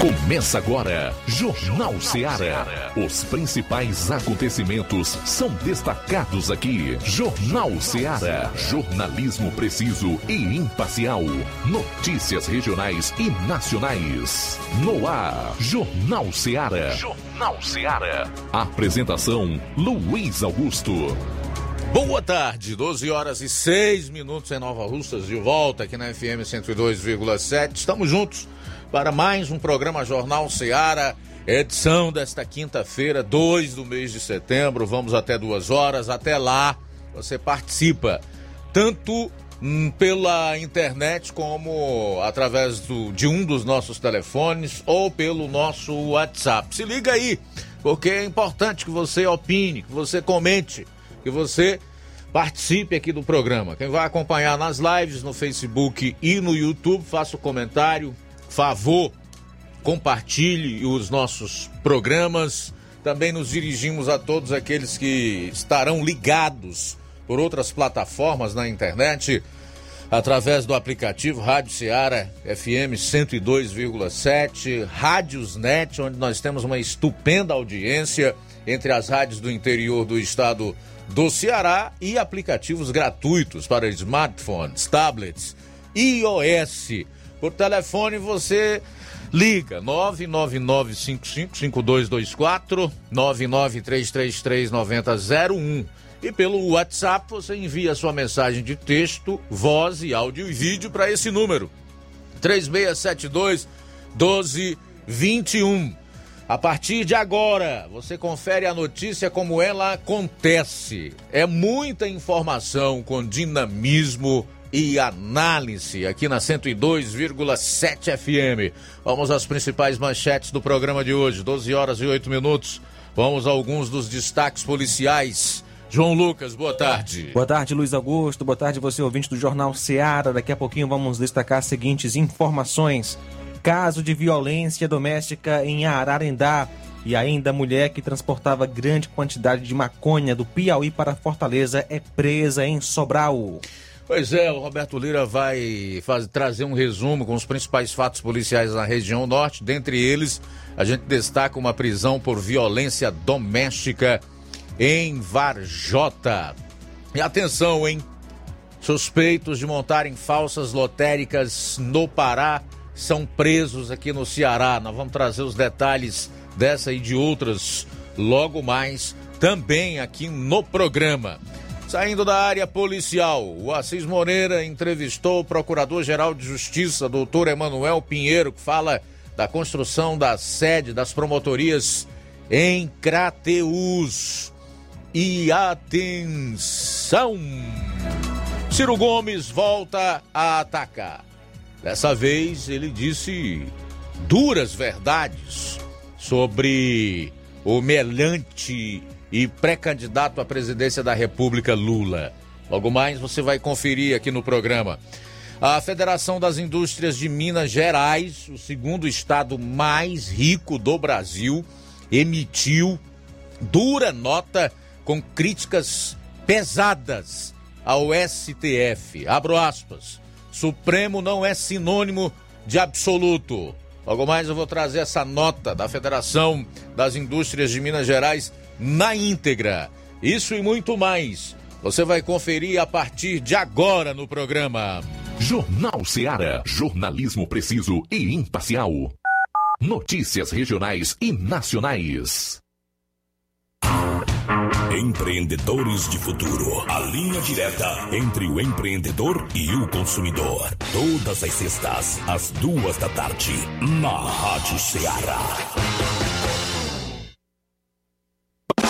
Começa agora, Jornal Seara. Os principais acontecimentos são destacados aqui. Jornal Seara. Jornalismo preciso e imparcial. Notícias regionais e nacionais. No ar, Jornal Seara. Jornal Seara. Apresentação: Luiz Augusto. Boa tarde, 12 horas e 6 minutos em Nova Russas, de volta aqui na FM 102,7. Estamos juntos para mais um programa Jornal Seara, edição desta quinta-feira, 2 do mês de setembro. Vamos até duas horas. Até lá, você participa tanto hum, pela internet como através do, de um dos nossos telefones ou pelo nosso WhatsApp. Se liga aí, porque é importante que você opine, que você comente, que você participe aqui do programa. Quem vai acompanhar nas lives no Facebook e no YouTube, faça o comentário, favor, compartilhe os nossos programas. Também nos dirigimos a todos aqueles que estarão ligados por outras plataformas na internet, através do aplicativo Rádio Ceará FM 102,7, Rádiosnet, onde nós temos uma estupenda audiência entre as rádios do interior do estado do Ceará e aplicativos gratuitos para smartphones, tablets, iOS por telefone você liga 999555224 993339001 e pelo WhatsApp você envia sua mensagem de texto, voz e áudio e vídeo para esse número 3672 1221. A partir de agora, você confere a notícia como ela acontece. É muita informação com dinamismo e análise aqui na 102,7 FM. Vamos às principais manchetes do programa de hoje, 12 horas e 8 minutos. Vamos a alguns dos destaques policiais. João Lucas, boa tarde. Boa tarde, Luiz Augusto. Boa tarde, você ouvinte do Jornal Seara. Daqui a pouquinho vamos destacar as seguintes informações. Caso de violência doméstica em Ararendá. E ainda a mulher que transportava grande quantidade de maconha do Piauí para Fortaleza é presa em Sobral. Pois é, o Roberto Lira vai fazer, trazer um resumo com os principais fatos policiais na região norte. Dentre eles, a gente destaca uma prisão por violência doméstica em Varjota. E atenção, hein? Suspeitos de montarem falsas lotéricas no Pará são presos aqui no Ceará. Nós vamos trazer os detalhes dessa e de outras logo mais também aqui no programa. Saindo da área policial, o Assis Moreira entrevistou o Procurador-Geral de Justiça, doutor Emanuel Pinheiro, que fala da construção da sede das promotorias em Crateus. E atenção! Ciro Gomes volta a atacar. Dessa vez ele disse duras verdades sobre o melhante e pré-candidato à presidência da República Lula. Logo mais você vai conferir aqui no programa. A Federação das Indústrias de Minas Gerais, o segundo estado mais rico do Brasil, emitiu dura nota com críticas pesadas ao STF. Abro aspas. Supremo não é sinônimo de absoluto. Logo mais eu vou trazer essa nota da Federação das Indústrias de Minas Gerais na íntegra. Isso e muito mais. Você vai conferir a partir de agora no programa. Jornal Seara. Jornalismo preciso e imparcial. Notícias regionais e nacionais. Empreendedores de Futuro. A linha direta entre o empreendedor e o consumidor. Todas as sextas, às duas da tarde, na Rádio Ceará.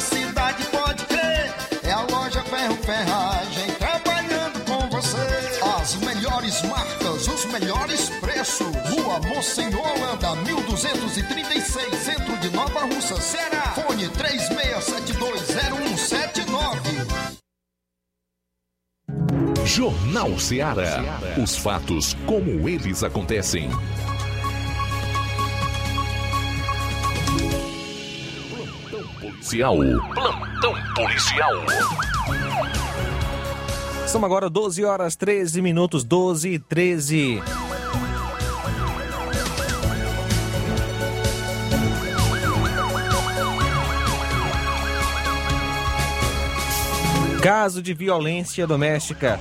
da cidade, pode crer. É a loja Ferro Ferragem trabalhando com você. As melhores marcas, os melhores preços. Rua Monsenhor Holanda, 1236, centro de Nova Russa, Ceará. Fone 36720179. Jornal Ceará. Os fatos como eles acontecem. Policial. Plantão policial. São agora 12 horas 13 minutos, 12 e 13. Caso de violência doméstica.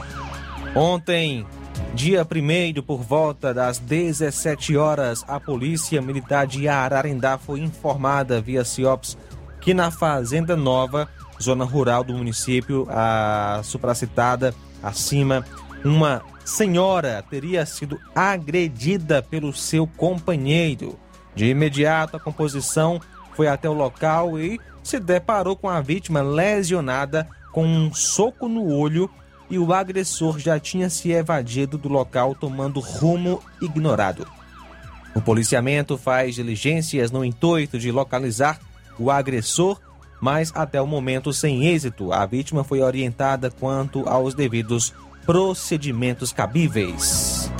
Ontem, dia 1 por volta das 17 horas, a Polícia Militar de Ararendá foi informada via CIOPS que na Fazenda Nova, zona rural do município, a supracitada acima, uma senhora teria sido agredida pelo seu companheiro. De imediato, a composição foi até o local e se deparou com a vítima lesionada com um soco no olho e o agressor já tinha se evadido do local tomando rumo ignorado. O policiamento faz diligências no intuito de localizar o agressor, mas até o momento sem êxito. A vítima foi orientada quanto aos devidos procedimentos cabíveis.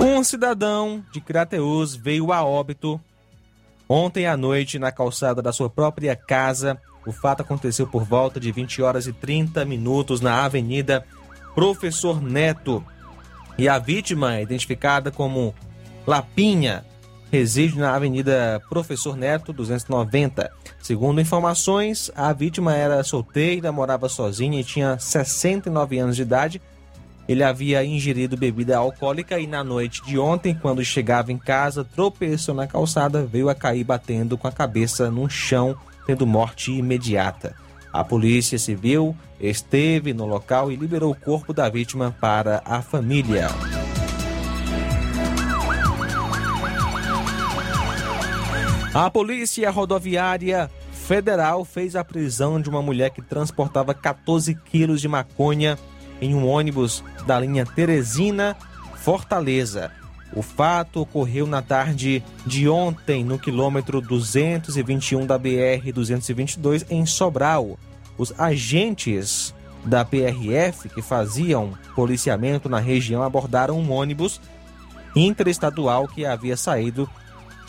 Um cidadão de Crateus veio a óbito ontem à noite na calçada da sua própria casa. O fato aconteceu por volta de 20 horas e 30 minutos na Avenida Professor Neto. E a vítima, é identificada como Lapinha, reside na Avenida Professor Neto 290. Segundo informações, a vítima era solteira, morava sozinha e tinha 69 anos de idade. Ele havia ingerido bebida alcoólica e na noite de ontem, quando chegava em casa, tropeçou na calçada, veio a cair batendo com a cabeça no chão, tendo morte imediata. A Polícia Civil esteve no local e liberou o corpo da vítima para a família. A Polícia Rodoviária Federal fez a prisão de uma mulher que transportava 14 quilos de maconha em um ônibus da linha Teresina Fortaleza. O fato ocorreu na tarde de ontem, no quilômetro 221 da BR-222, em Sobral. Os agentes da PRF que faziam policiamento na região abordaram um ônibus interestadual que havia saído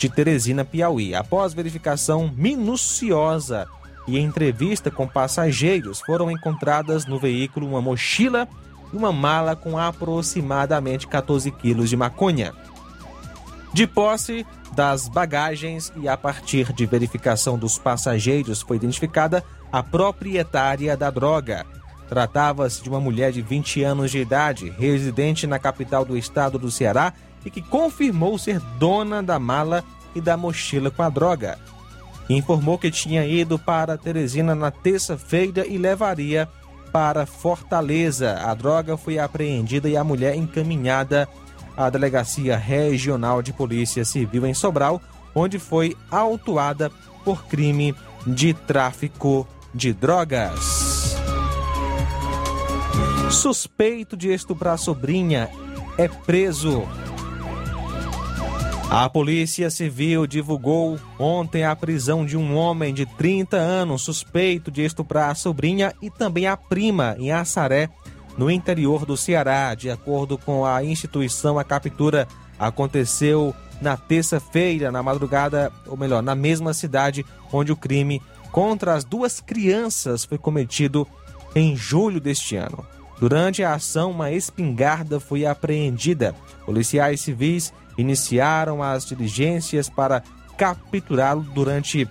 de Teresina, Piauí. Após verificação minuciosa e entrevista com passageiros, foram encontradas no veículo uma mochila e uma mala com aproximadamente 14 quilos de maconha. De posse das bagagens e a partir de verificação dos passageiros foi identificada a proprietária da droga. Tratava-se de uma mulher de 20 anos de idade, residente na capital do estado do Ceará e que confirmou ser dona da mala e da mochila com a droga. Informou que tinha ido para Teresina na terça-feira e levaria para Fortaleza. A droga foi apreendida e a mulher encaminhada à Delegacia Regional de Polícia Civil em Sobral, onde foi autuada por crime de tráfico de drogas. Suspeito de estuprar sobrinha é preso. A Polícia Civil divulgou ontem a prisão de um homem de 30 anos suspeito de estuprar a sobrinha e também a prima em Assaré, no interior do Ceará. De acordo com a instituição, a captura aconteceu na terça-feira, na madrugada, ou melhor, na mesma cidade onde o crime contra as duas crianças foi cometido em julho deste ano. Durante a ação, uma espingarda foi apreendida. Policiais civis iniciaram as diligências para capturá-lo durante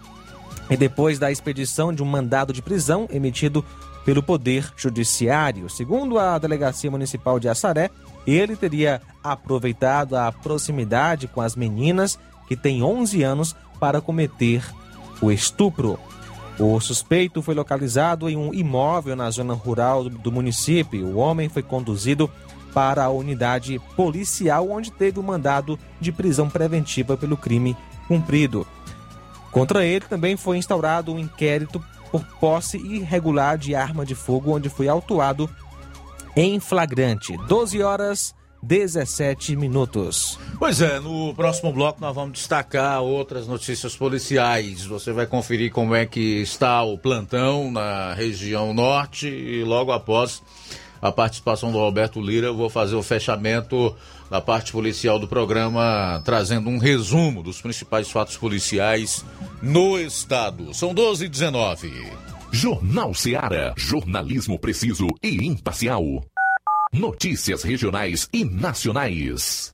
e depois da expedição de um mandado de prisão emitido pelo Poder Judiciário. Segundo a Delegacia Municipal de Assaré, ele teria aproveitado a proximidade com as meninas, que têm 11 anos, para cometer o estupro. O suspeito foi localizado em um imóvel na zona rural do município. O homem foi conduzido para a unidade policial, onde teve o mandado de prisão preventiva pelo crime cumprido. Contra ele também foi instaurado um inquérito por posse irregular de arma de fogo, onde foi autuado em flagrante. 12 horas 17 minutos. Pois é, no próximo bloco nós vamos destacar outras notícias policiais. Você vai conferir como é que está o plantão na região norte e logo após a participação do Roberto Lira, eu vou fazer o fechamento da parte policial do programa, trazendo um resumo dos principais fatos policiais no estado. São 12 e 19. Jornal Seara. Jornalismo preciso e imparcial. Notícias regionais e nacionais.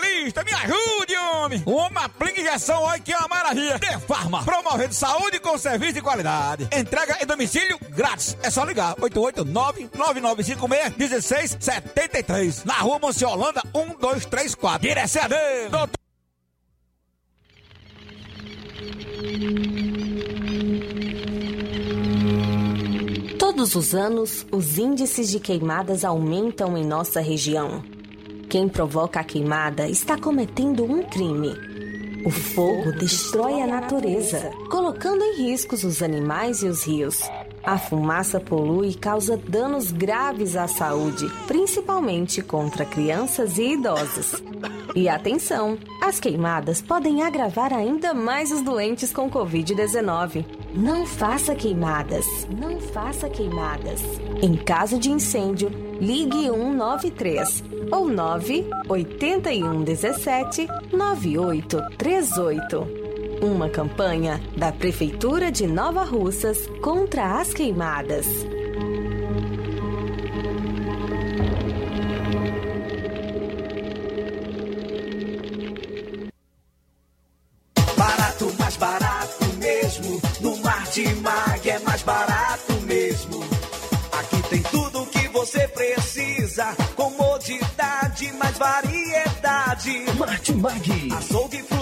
me ajude, homem. Uma aplica injeção, olha que é uma maravilha. De Farma, promovendo saúde com serviço de qualidade. Entrega em domicílio grátis. É só ligar, 889-9956-1673. Na rua Monsiolanda, 1234. Direção a Deus, doutor. Todos os anos, os índices de queimadas aumentam em nossa região. Quem provoca a queimada está cometendo um crime. O fogo destrói a natureza, colocando em riscos os animais e os rios. A fumaça polui e causa danos graves à saúde, principalmente contra crianças e idosos. E atenção, as queimadas podem agravar ainda mais os doentes com Covid-19. Não faça queimadas, não faça queimadas. Em caso de incêndio, ligue 193 ou 98117 9838. Uma campanha da Prefeitura de Nova Russas contra as queimadas. Barato, mais barato Martimag é mais barato mesmo. Aqui tem tudo o que você precisa. Comodidade mais variedade. Martimag. Açougue, frutas e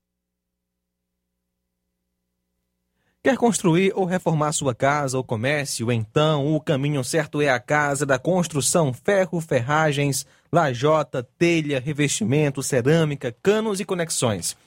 Quer construir ou reformar sua casa ou comércio? Então, o caminho certo é a Casa da Construção Ferro, Ferragens, Lajota, Telha, Revestimento, Cerâmica, Canos e Conexões.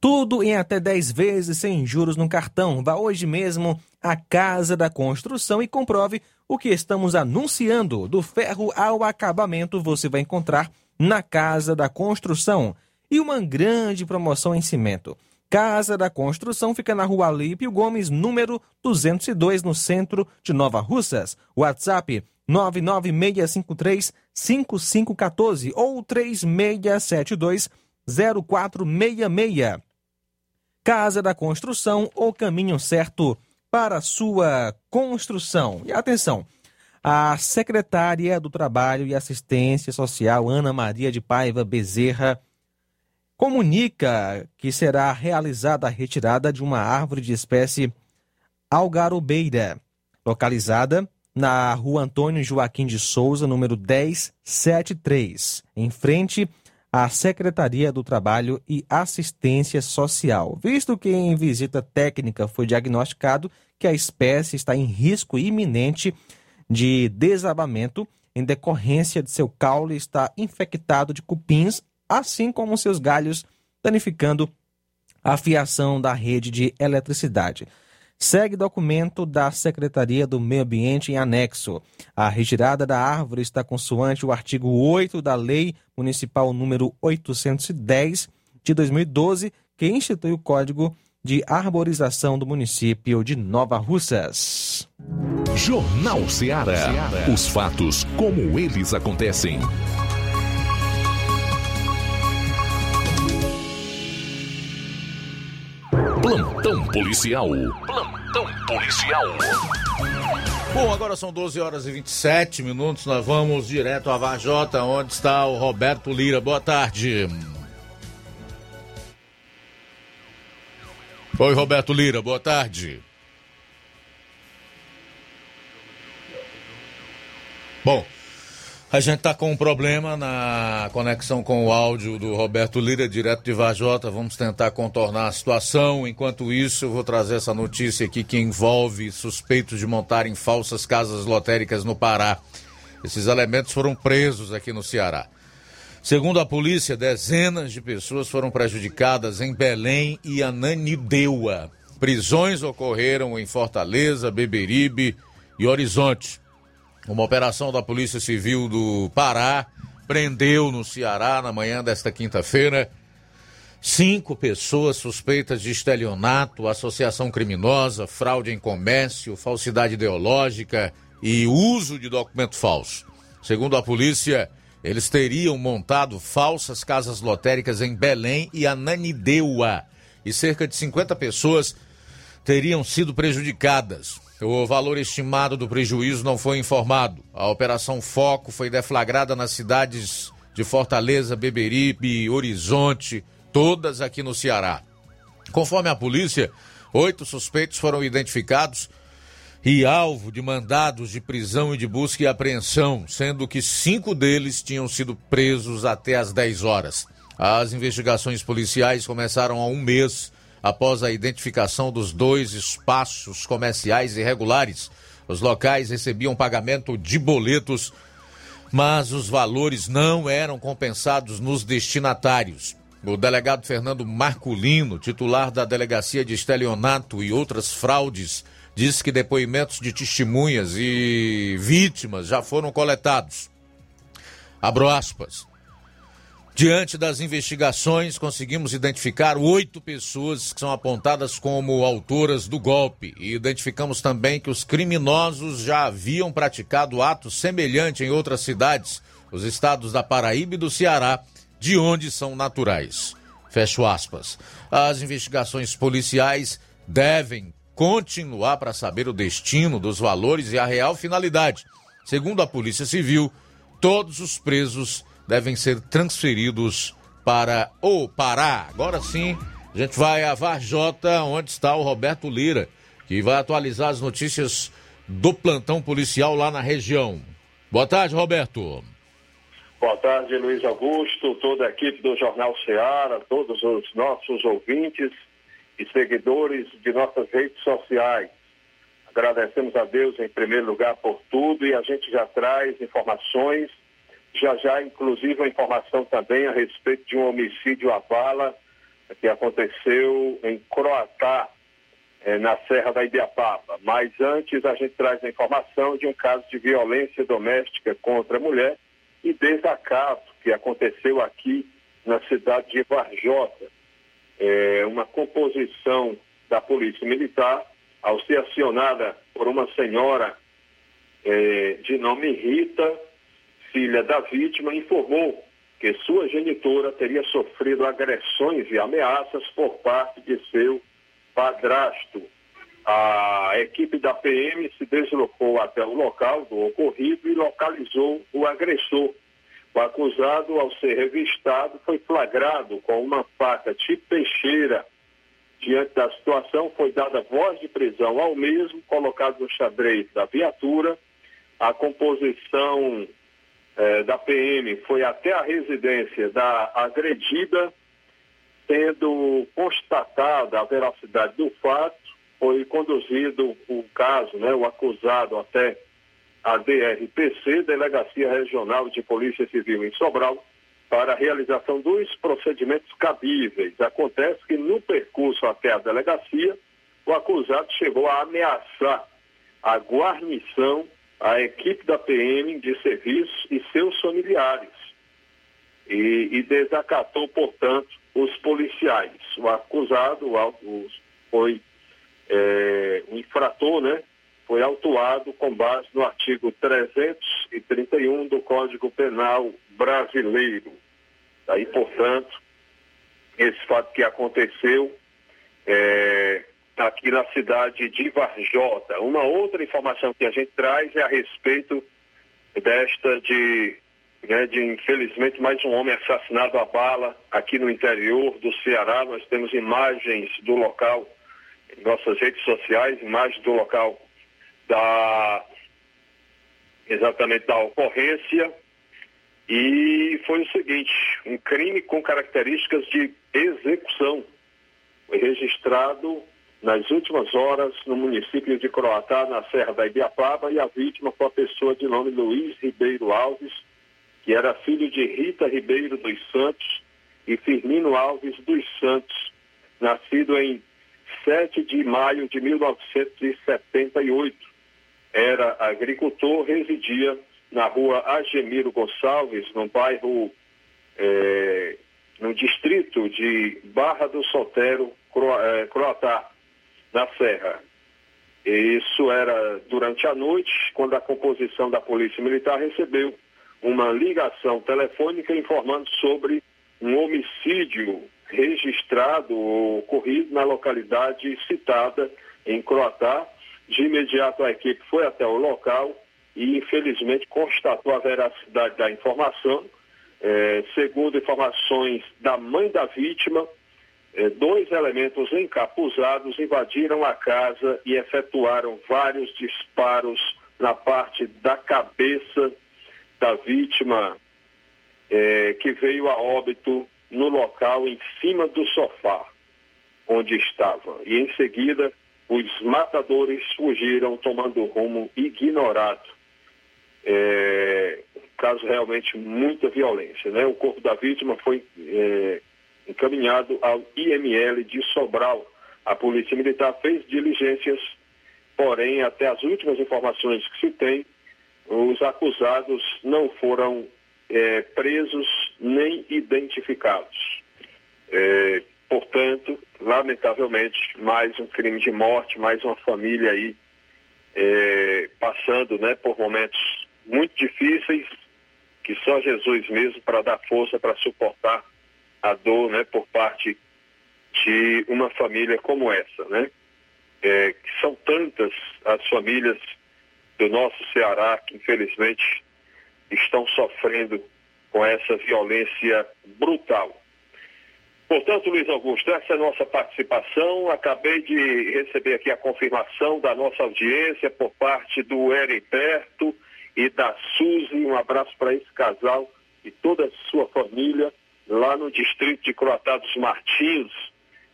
Tudo em até 10 vezes sem juros no cartão. Vá hoje mesmo à Casa da Construção e comprove o que estamos anunciando. Do ferro ao acabamento você vai encontrar na Casa da Construção. E uma grande promoção em cimento. Casa da Construção fica na rua Alípio Gomes, número 202, no centro de Nova Russas. WhatsApp 996535514 ou 36720466. Casa da Construção, o caminho certo para sua construção. E atenção, a secretária do Trabalho e Assistência Social, Ana Maria de Paiva Bezerra, comunica que será realizada a retirada de uma árvore de espécie algarobeira, localizada na rua Antônio Joaquim de Souza, número 1073, em frente à Secretaria do Trabalho e Assistência Social, visto que em visita técnica foi diagnosticado que a espécie está em risco iminente de desabamento em decorrência de seu caule estar infectado de cupins assim como seus galhos, danificando a fiação da rede de eletricidade. Segue documento da Secretaria do Meio Ambiente em anexo. A retirada da árvore está consoante o artigo 8 da Lei Municipal número 810 de 2012, que institui o Código de Arborização do município de Nova Russas. Jornal Ceará. Os fatos como eles acontecem. Plantão policial. Plantão policial. Bom, agora são 12 horas e 27 minutos. Nós vamos direto a Vajota, onde está o Roberto Lira. Boa tarde. Oi, Roberto Lira, boa tarde. Bom, a gente está com um problema na conexão com o áudio do Roberto Lira, direto de Vajota. Vamos tentar contornar a situação. Enquanto isso, eu vou trazer essa notícia aqui que envolve suspeitos de montarem falsas casas lotéricas no Pará. Esses elementos foram presos aqui no Ceará. Segundo a polícia, dezenas de pessoas foram prejudicadas em Belém e Ananindeua. Prisões ocorreram em Fortaleza, Beberibe e Horizonte. Uma operação da Polícia Civil do Pará prendeu no Ceará, na manhã desta quinta-feira, cinco pessoas suspeitas de estelionato, associação criminosa, fraude em comércio, falsidade ideológica e uso de documento falso. Segundo a polícia, eles teriam montado falsas casas lotéricas em Belém e Ananindeua e cerca de 50 pessoas teriam sido prejudicadas. O valor estimado do prejuízo não foi informado. A Operação Foco foi deflagrada nas cidades de Fortaleza, Beberibe, Horizonte, todas aqui no Ceará. Conforme a polícia, oito suspeitos foram identificados e alvo de mandados de prisão e de busca e apreensão, sendo que cinco deles tinham sido presos até às 10 horas. As investigações policiais começaram há um mês após a identificação dos dois espaços comerciais irregulares. Os locais recebiam pagamento de boletos, mas os valores não eram compensados nos destinatários. O delegado Fernando Marculino, titular da Delegacia de Estelionato e outras fraudes, diz que depoimentos de testemunhas e vítimas já foram coletados. Abro aspas. Diante das investigações, conseguimos identificar oito pessoas que são apontadas como autoras do golpe e identificamos também que os criminosos já haviam praticado atos semelhantes em outras cidades, os estados da Paraíba e do Ceará, de onde são naturais. Fecho aspas. As investigações policiais devem continuar para saber o destino dos valores e a real finalidade. Segundo a Polícia Civil, todos os presos devem ser transferidos para o Pará. Agora sim, a gente vai a Varjota, onde está o Roberto Lira, que vai atualizar as notícias do plantão policial lá na região. Boa tarde, Roberto. Boa tarde, Luiz Augusto, toda a equipe do Jornal Ceará, todos os nossos ouvintes e seguidores de nossas redes sociais. Agradecemos a Deus em primeiro lugar por tudo e a gente já traz informações, já já inclusive a informação também a respeito de um homicídio à bala que aconteceu em Croatá, eh, na Serra da Ibiapaba. Mas antes a gente traz a informação de um caso de violência doméstica contra a mulher e desacato que aconteceu aqui na cidade de Varjota é, uma composição da Polícia Militar, ao ser acionada por uma senhora é, de nome Rita, filha da vítima, informou que sua genitora teria sofrido agressões e ameaças por parte de seu padrasto. A equipe da PM se deslocou até o local do ocorrido e localizou o agressor, o acusado, ao ser revistado, foi flagrado com uma faca tipo peixeira. Diante da situação, foi dada voz de prisão ao mesmo, colocado no xadrez da viatura. A composição eh, da PM foi até a residência da agredida, sendo constatada a veracidade do fato, foi conduzido o caso, né, o acusado até a DRPC, Delegacia Regional de Polícia Civil em Sobral, para a realização dos procedimentos cabíveis. Acontece que no percurso até a delegacia, o acusado chegou a ameaçar a guarnição, a equipe da PM de serviço e seus familiares. E, e desacatou, portanto, os policiais. O acusado o, foi é, um infrator, né? foi autuado com base no artigo 331 do Código Penal brasileiro. Daí, portanto, esse fato que aconteceu é, aqui na cidade de Varjota. Uma outra informação que a gente traz é a respeito desta de, né, de infelizmente mais um homem assassinado a bala aqui no interior do Ceará. Nós temos imagens do local em nossas redes sociais, imagens do local da exatamente da ocorrência. E foi o seguinte, um crime com características de execução. Foi registrado nas últimas horas no município de Croatá, na Serra da Ibiapaba, e a vítima foi a pessoa de nome Luiz Ribeiro Alves, que era filho de Rita Ribeiro dos Santos e Firmino Alves dos Santos, nascido em 7 de maio de 1978. Era agricultor, residia na rua Agemiro Gonçalves, no bairro, é, no distrito de Barra do Solteiro, é, Croatá, na Serra. Isso era durante a noite, quando a composição da Polícia Militar recebeu uma ligação telefônica informando sobre um homicídio registrado ou ocorrido na localidade citada em Croatá. De imediato a equipe foi até o local e infelizmente constatou a veracidade da informação. É, segundo informações da mãe da vítima, dois elementos encapuzados invadiram a casa e efetuaram vários disparos na parte da cabeça da vítima, é, que veio a óbito no local em cima do sofá onde estava. E em seguida, os matadores fugiram tomando rumo ignorado. É, caso realmente muita violência. Né? O corpo da vítima foi é, encaminhado ao IML de Sobral. A Polícia Militar fez diligências, porém, até as últimas informações que se tem, os acusados não foram é, presos nem identificados. É, portanto, lamentavelmente, mais um crime de morte, mais uma família aí é, passando né, por momentos muito difíceis, que só Jesus mesmo para dar força para suportar a dor né, por parte de uma família como essa. Né? É, que são tantas as famílias do nosso Ceará que infelizmente estão sofrendo com essa violência brutal. Portanto, Luiz Augusto, essa é a nossa participação. Acabei de receber aqui a confirmação da nossa audiência por parte do Heriberto e da Suzy. Um abraço para esse casal e toda a sua família lá no distrito de Croatá dos Martins,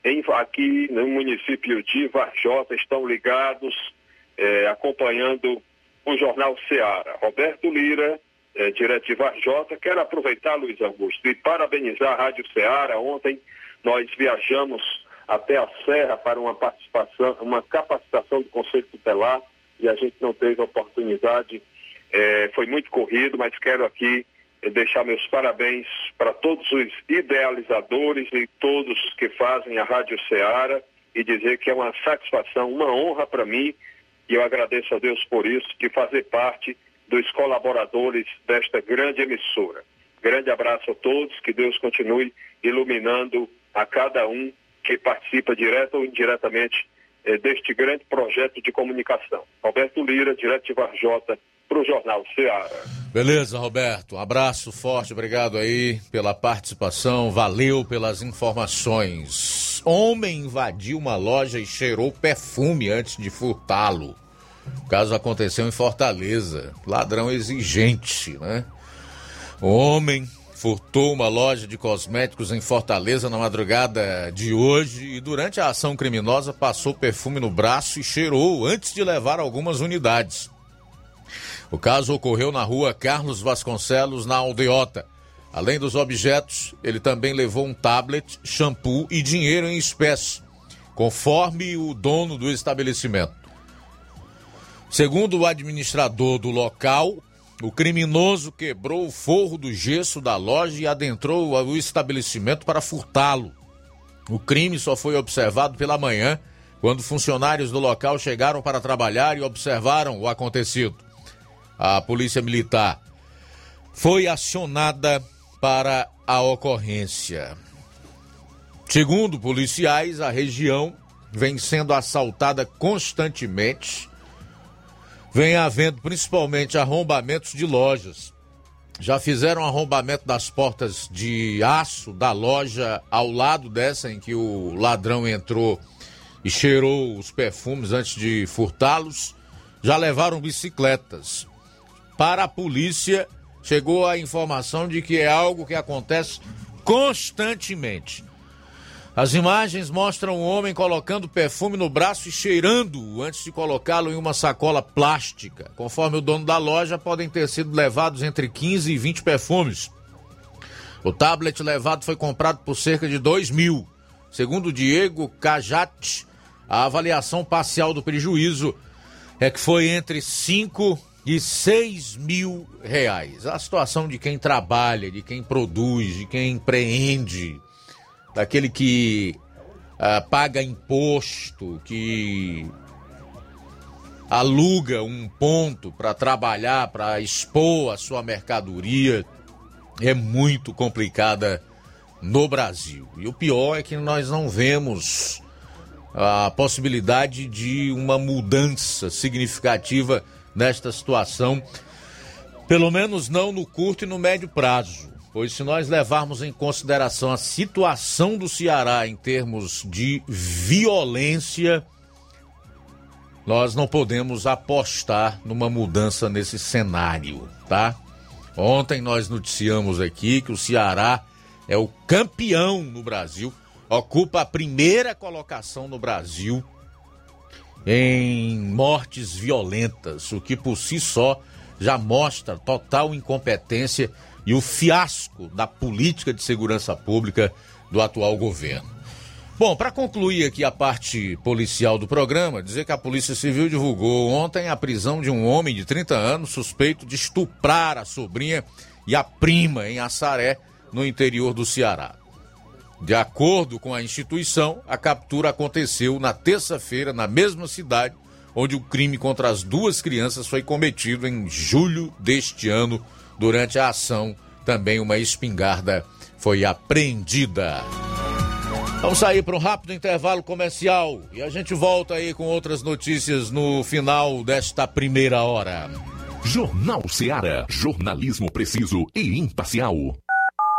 em, aqui no município de Varjota, estão ligados, eh, acompanhando o Jornal Seara. Roberto Lira, é, direto de Varjota, quero aproveitar, Luiz Augusto, e parabenizar a Rádio Seara. Ontem nós viajamos até a Serra para uma participação, uma capacitação do Conselho Tutelar e a gente não teve oportunidade. É, foi muito corrido, mas quero aqui é, deixar meus parabéns para todos os idealizadores e todos que fazem a Rádio Ceará e dizer que é uma satisfação, uma honra para mim e eu agradeço a Deus por isso, de fazer parte dos colaboradores desta grande emissora. Grande abraço a todos, que Deus continue iluminando a cada um que participa direto ou indiretamente eh, deste grande projeto de comunicação. Roberto Lira, direto de Varjota, para o Jornal Ceará. Beleza, Roberto. Abraço forte, obrigado aí pela participação, valeu pelas informações. Homem invadiu uma loja e cheirou perfume antes de furtá-lo. O caso aconteceu em Fortaleza. Ladrão exigente, né? O homem furtou uma loja de cosméticos em Fortaleza na madrugada de hoje e durante a ação criminosa passou perfume no braço e cheirou antes de levar algumas unidades. O caso ocorreu na rua Carlos Vasconcelos, na Aldeota. Além dos objetos, ele também levou um tablet, shampoo e dinheiro em espécie, conforme o dono do estabelecimento. Segundo o administrador do local, o criminoso quebrou o forro do gesso da loja e adentrou o estabelecimento para furtá-lo. O crime só foi observado pela manhã, quando funcionários do local chegaram para trabalhar e observaram o acontecido. A polícia militar foi acionada para a ocorrência. Segundo policiais, a região vem sendo assaltada constantemente vem havendo principalmente arrombamentos de lojas. Já fizeram arrombamento das portas de aço da loja ao lado dessa em que o ladrão entrou e cheirou os perfumes antes de furtá-los, já levaram bicicletas. Para a polícia, chegou a informação de que é algo que acontece constantemente. As imagens mostram um homem colocando perfume no braço e cheirando antes de colocá-lo em uma sacola plástica. Conforme o dono da loja, podem ter sido levados entre 15 e 20 perfumes. O tablet levado foi comprado por cerca de 2 mil. Segundo Diego Cajat, a avaliação parcial do prejuízo é que foi entre 5 e 6 mil reais. A situação de quem trabalha, de quem produz, de quem empreende, daquele que uh, paga imposto, que aluga um ponto para trabalhar, para expor a sua mercadoria, é muito complicada no Brasil. E o pior é que nós não vemos a possibilidade de uma mudança significativa nesta situação, pelo menos não no curto e no médio prazo. Pois se nós levarmos em consideração a situação do Ceará em termos de violência, nós não podemos apostar numa mudança nesse cenário, tá? Ontem nós noticiamos aqui que o Ceará é o campeão no Brasil, ocupa a primeira colocação no Brasil em mortes violentas, o que por si só já mostra total incompetência e o fiasco da política de segurança pública do atual governo. Bom, para concluir aqui a parte policial do programa, dizer que a Polícia Civil divulgou ontem a prisão de um homem de 30 anos suspeito de estuprar a sobrinha e a prima em Assaré, no interior do Ceará. De acordo com a instituição, a captura aconteceu na terça-feira, na mesma cidade onde o crime contra as duas crianças foi cometido em julho deste ano. Durante a ação, também uma espingarda foi apreendida. Vamos sair para um rápido intervalo comercial e a gente volta aí com outras notícias no final desta primeira hora. Jornal Ceará, jornalismo preciso e imparcial.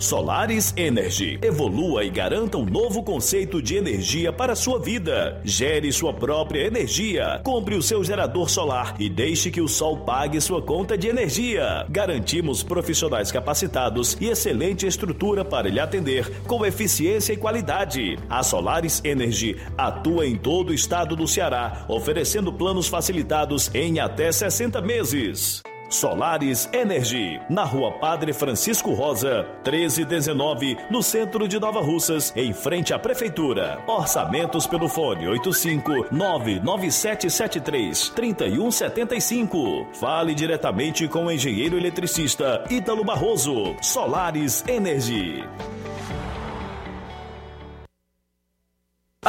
Solaris Energy. Evolua e garanta um novo conceito de energia para a sua vida. Gere sua própria energia. Compre o seu gerador solar e deixe que o sol pague sua conta de energia. Garantimos profissionais capacitados e excelente estrutura para lhe atender com eficiência e qualidade. A Solaris Energy atua em todo o estado do Ceará, oferecendo planos facilitados em até 60 meses. Solares Energy, na rua Padre Francisco Rosa, 1319, no centro de Nova Russas, em frente à Prefeitura. Orçamentos pelo fone 85-99773-3175. Fale diretamente com o engenheiro eletricista Ítalo Barroso. Solares Energy.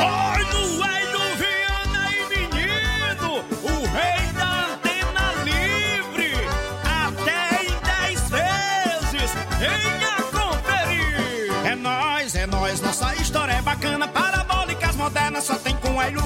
Oi, Hélio Viana e menino, o rei da antena livre, até em 10 vezes, venha conferir. É nóis, é nóis, nossa história é bacana, parabólicas modernas só tem com Hélio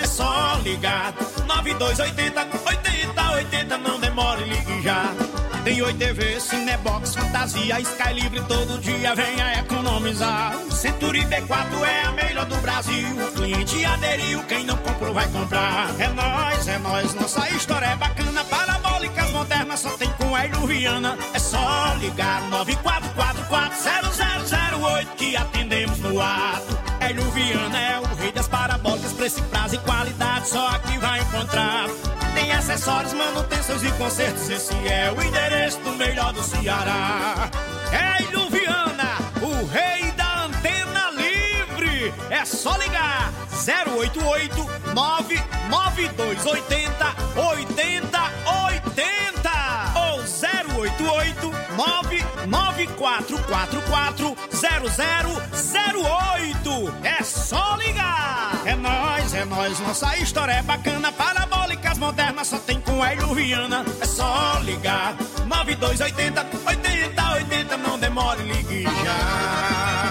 é só ligar, 9280, 80, 80, não demore, já. Tem Oi TV, Cinebox, Fantasia, Sky Livre, todo dia venha economizar. Century B4 é a melhor do Brasil. O cliente aderiu, quem não comprou vai comprar. É nós, é nós, nossa história é bacana. Parabólicas modernas só tem com a Viana. É só ligar 94440008 que atendemos no ato. Hélio Viana é o rei das parabólicas, preço, prazo e qualidade, só aqui vai encontrar. Acessórios, manutenções e consertos, esse é o endereço do melhor do Ceará. Hélio Viana, o rei da antena livre. É só ligar 088 99280 8080 088 99444 0008. É só ligar. É nós, é nós, nossa história é bacana. Parabólicas modernas só tem com Hélio Viana. É só ligar. 9280 8080, não demore, ligue já.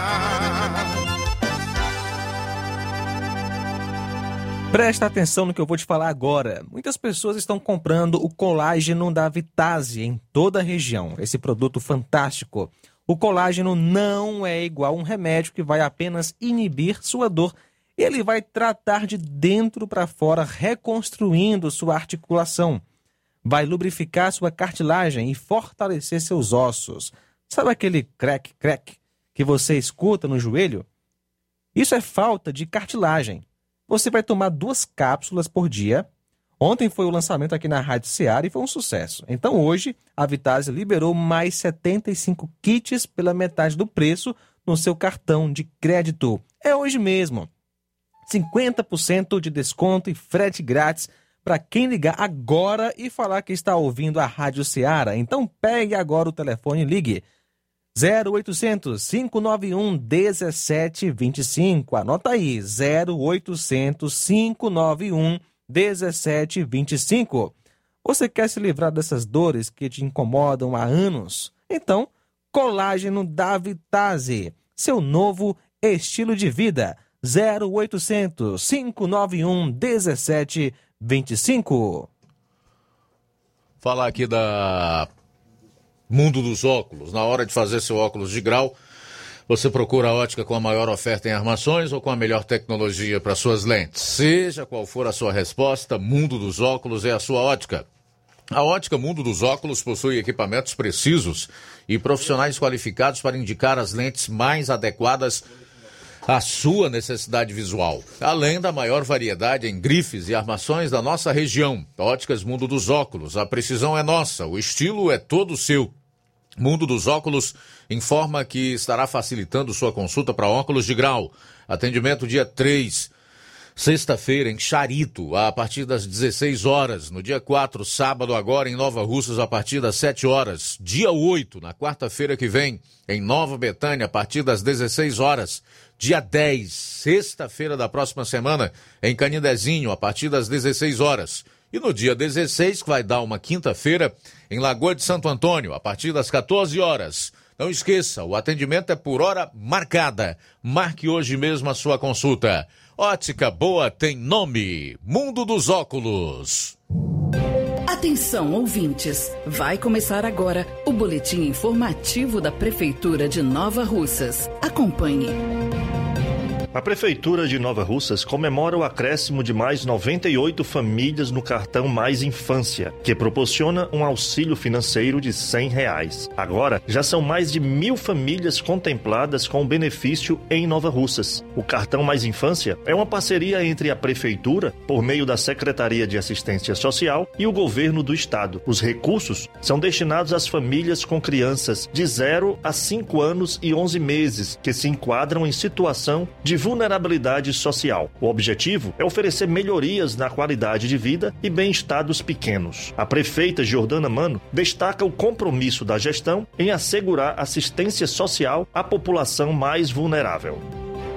Presta atenção no que eu vou te falar agora. Muitas pessoas estão comprando o colágeno da Vitase em toda a região. Esse produto fantástico O colágeno não é igual um remédio que vai apenas inibir sua dor. Ele vai tratar de dentro para fora, reconstruindo sua articulação. Vai lubrificar sua cartilagem e fortalecer seus ossos. Sabe aquele crack, crack que você escuta no joelho? Isso é falta de cartilagem. Você vai tomar duas cápsulas por dia. Ontem foi o lançamento aqui na Rádio Seara e foi um sucesso. Então hoje a Vitase liberou mais 75 kits pela metade do preço no seu cartão de crédito. É hoje mesmo. 50% de desconto e frete grátis para quem ligar agora e falar que está ouvindo a Rádio Seara. Então pegue agora o telefone e ligue 0800 591 1725. Anota aí, 0800 591 1725. Você quer se livrar dessas dores que te incomodam há anos? Então, colágeno da Vitase, seu novo estilo de vida. 0800 591 1725. Falar aqui da mundo dos óculos. Na hora de fazer seu óculos de grau, você procura a ótica com a maior oferta em armações ou com a melhor tecnologia para suas lentes. Seja qual for a sua resposta, Mundo dos Óculos é a sua ótica. A ótica Mundo dos Óculos possui equipamentos precisos e profissionais qualificados para indicar as lentes mais adequadas à sua necessidade visual. Além da maior variedade em grifes e armações da nossa região. Óticas Mundo dos Óculos. A precisão é nossa, o estilo é todo seu. Mundo dos Óculos informa que estará facilitando sua consulta para óculos de grau. Atendimento dia 3, sexta-feira, em Charito, a partir das 16 horas. No dia 4, sábado, agora, em Nova Russas, a partir das 7 horas. Dia 8, na quarta-feira que vem, em Nova Betânia, a partir das 16 horas. Dia 10, sexta-feira da próxima semana, em Canindezinho, a partir das 16 horas. E no dia 16, que vai dar uma quinta-feira, em Lagoa de Santo Antônio, a partir das 14 horas. Não esqueça, o atendimento é por hora marcada. Marque hoje mesmo a sua consulta. Ótica Boa tem nome: Mundo dos Óculos. Atenção, ouvintes! Vai começar agora o boletim informativo da Prefeitura de Nova Russas. Acompanhe. A Prefeitura de Nova Russas comemora o acréscimo de mais 98 famílias no cartão Mais Infância, que proporciona um auxílio financeiro de 100 reais. Agora, já são mais de mil famílias contempladas com o benefício em Nova Russas. O cartão Mais Infância é uma parceria entre a Prefeitura, por meio da Secretaria de Assistência Social, e o Governo do Estado. Os recursos são destinados às famílias com crianças de 0 a 5 anos e 11 meses, que se enquadram em situação de vulnerabilidade social. O objetivo é oferecer melhorias na qualidade de vida e bem-estar dos pequenos. A prefeita Jordana Mano destaca o compromisso da gestão em assegurar assistência social à população mais vulnerável.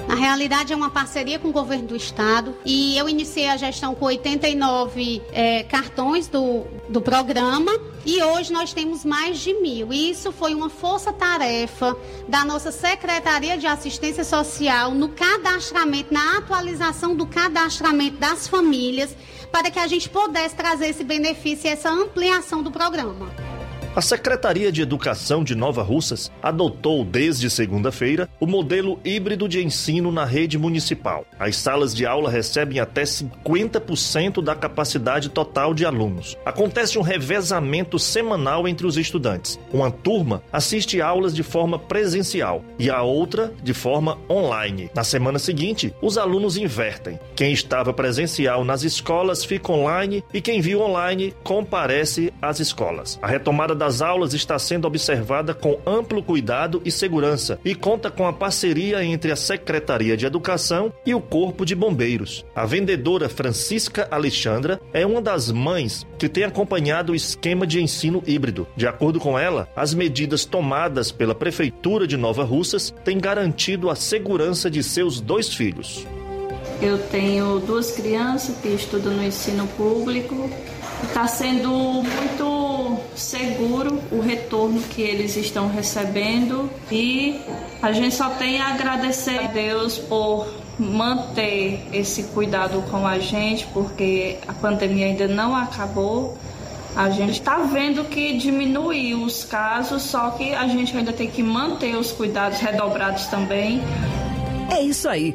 Na realidade, é uma parceria com o governo do estado e eu iniciei a gestão com 89 é, cartões do, do programa e hoje nós temos mais de mil. E isso foi uma força-tarefa da nossa Secretaria de Assistência Social no cadastramento, na atualização do cadastramento das famílias, para que a gente pudesse trazer esse benefício e essa ampliação do programa. A Secretaria de Educação de Nova Russas adotou desde segunda-feira o modelo híbrido de ensino na rede municipal. As salas de aula recebem até 50% da capacidade total de alunos. Acontece um revezamento semanal entre os estudantes. Uma turma assiste aulas de forma presencial e a outra de forma online. Na semana seguinte, os alunos invertem. Quem estava presencial nas escolas fica online e quem viu online comparece às escolas. A retomada da das aulas está sendo observada com amplo cuidado e segurança e conta com a parceria entre a Secretaria de Educação e o Corpo de Bombeiros. A vendedora Francisca Alexandra é uma das mães que tem acompanhado o esquema de ensino híbrido. De acordo com ela, as medidas tomadas pela Prefeitura de Nova Russas têm garantido a segurança de seus dois filhos. Eu tenho duas crianças que estudam no ensino público. Está sendo muito seguro o retorno que eles estão recebendo e a gente só tem a agradecer a Deus por manter esse cuidado com a gente, porque a pandemia ainda não acabou A gente está vendo que diminuiu os casos, só que a gente ainda tem que manter os cuidados redobrados também. É isso aí.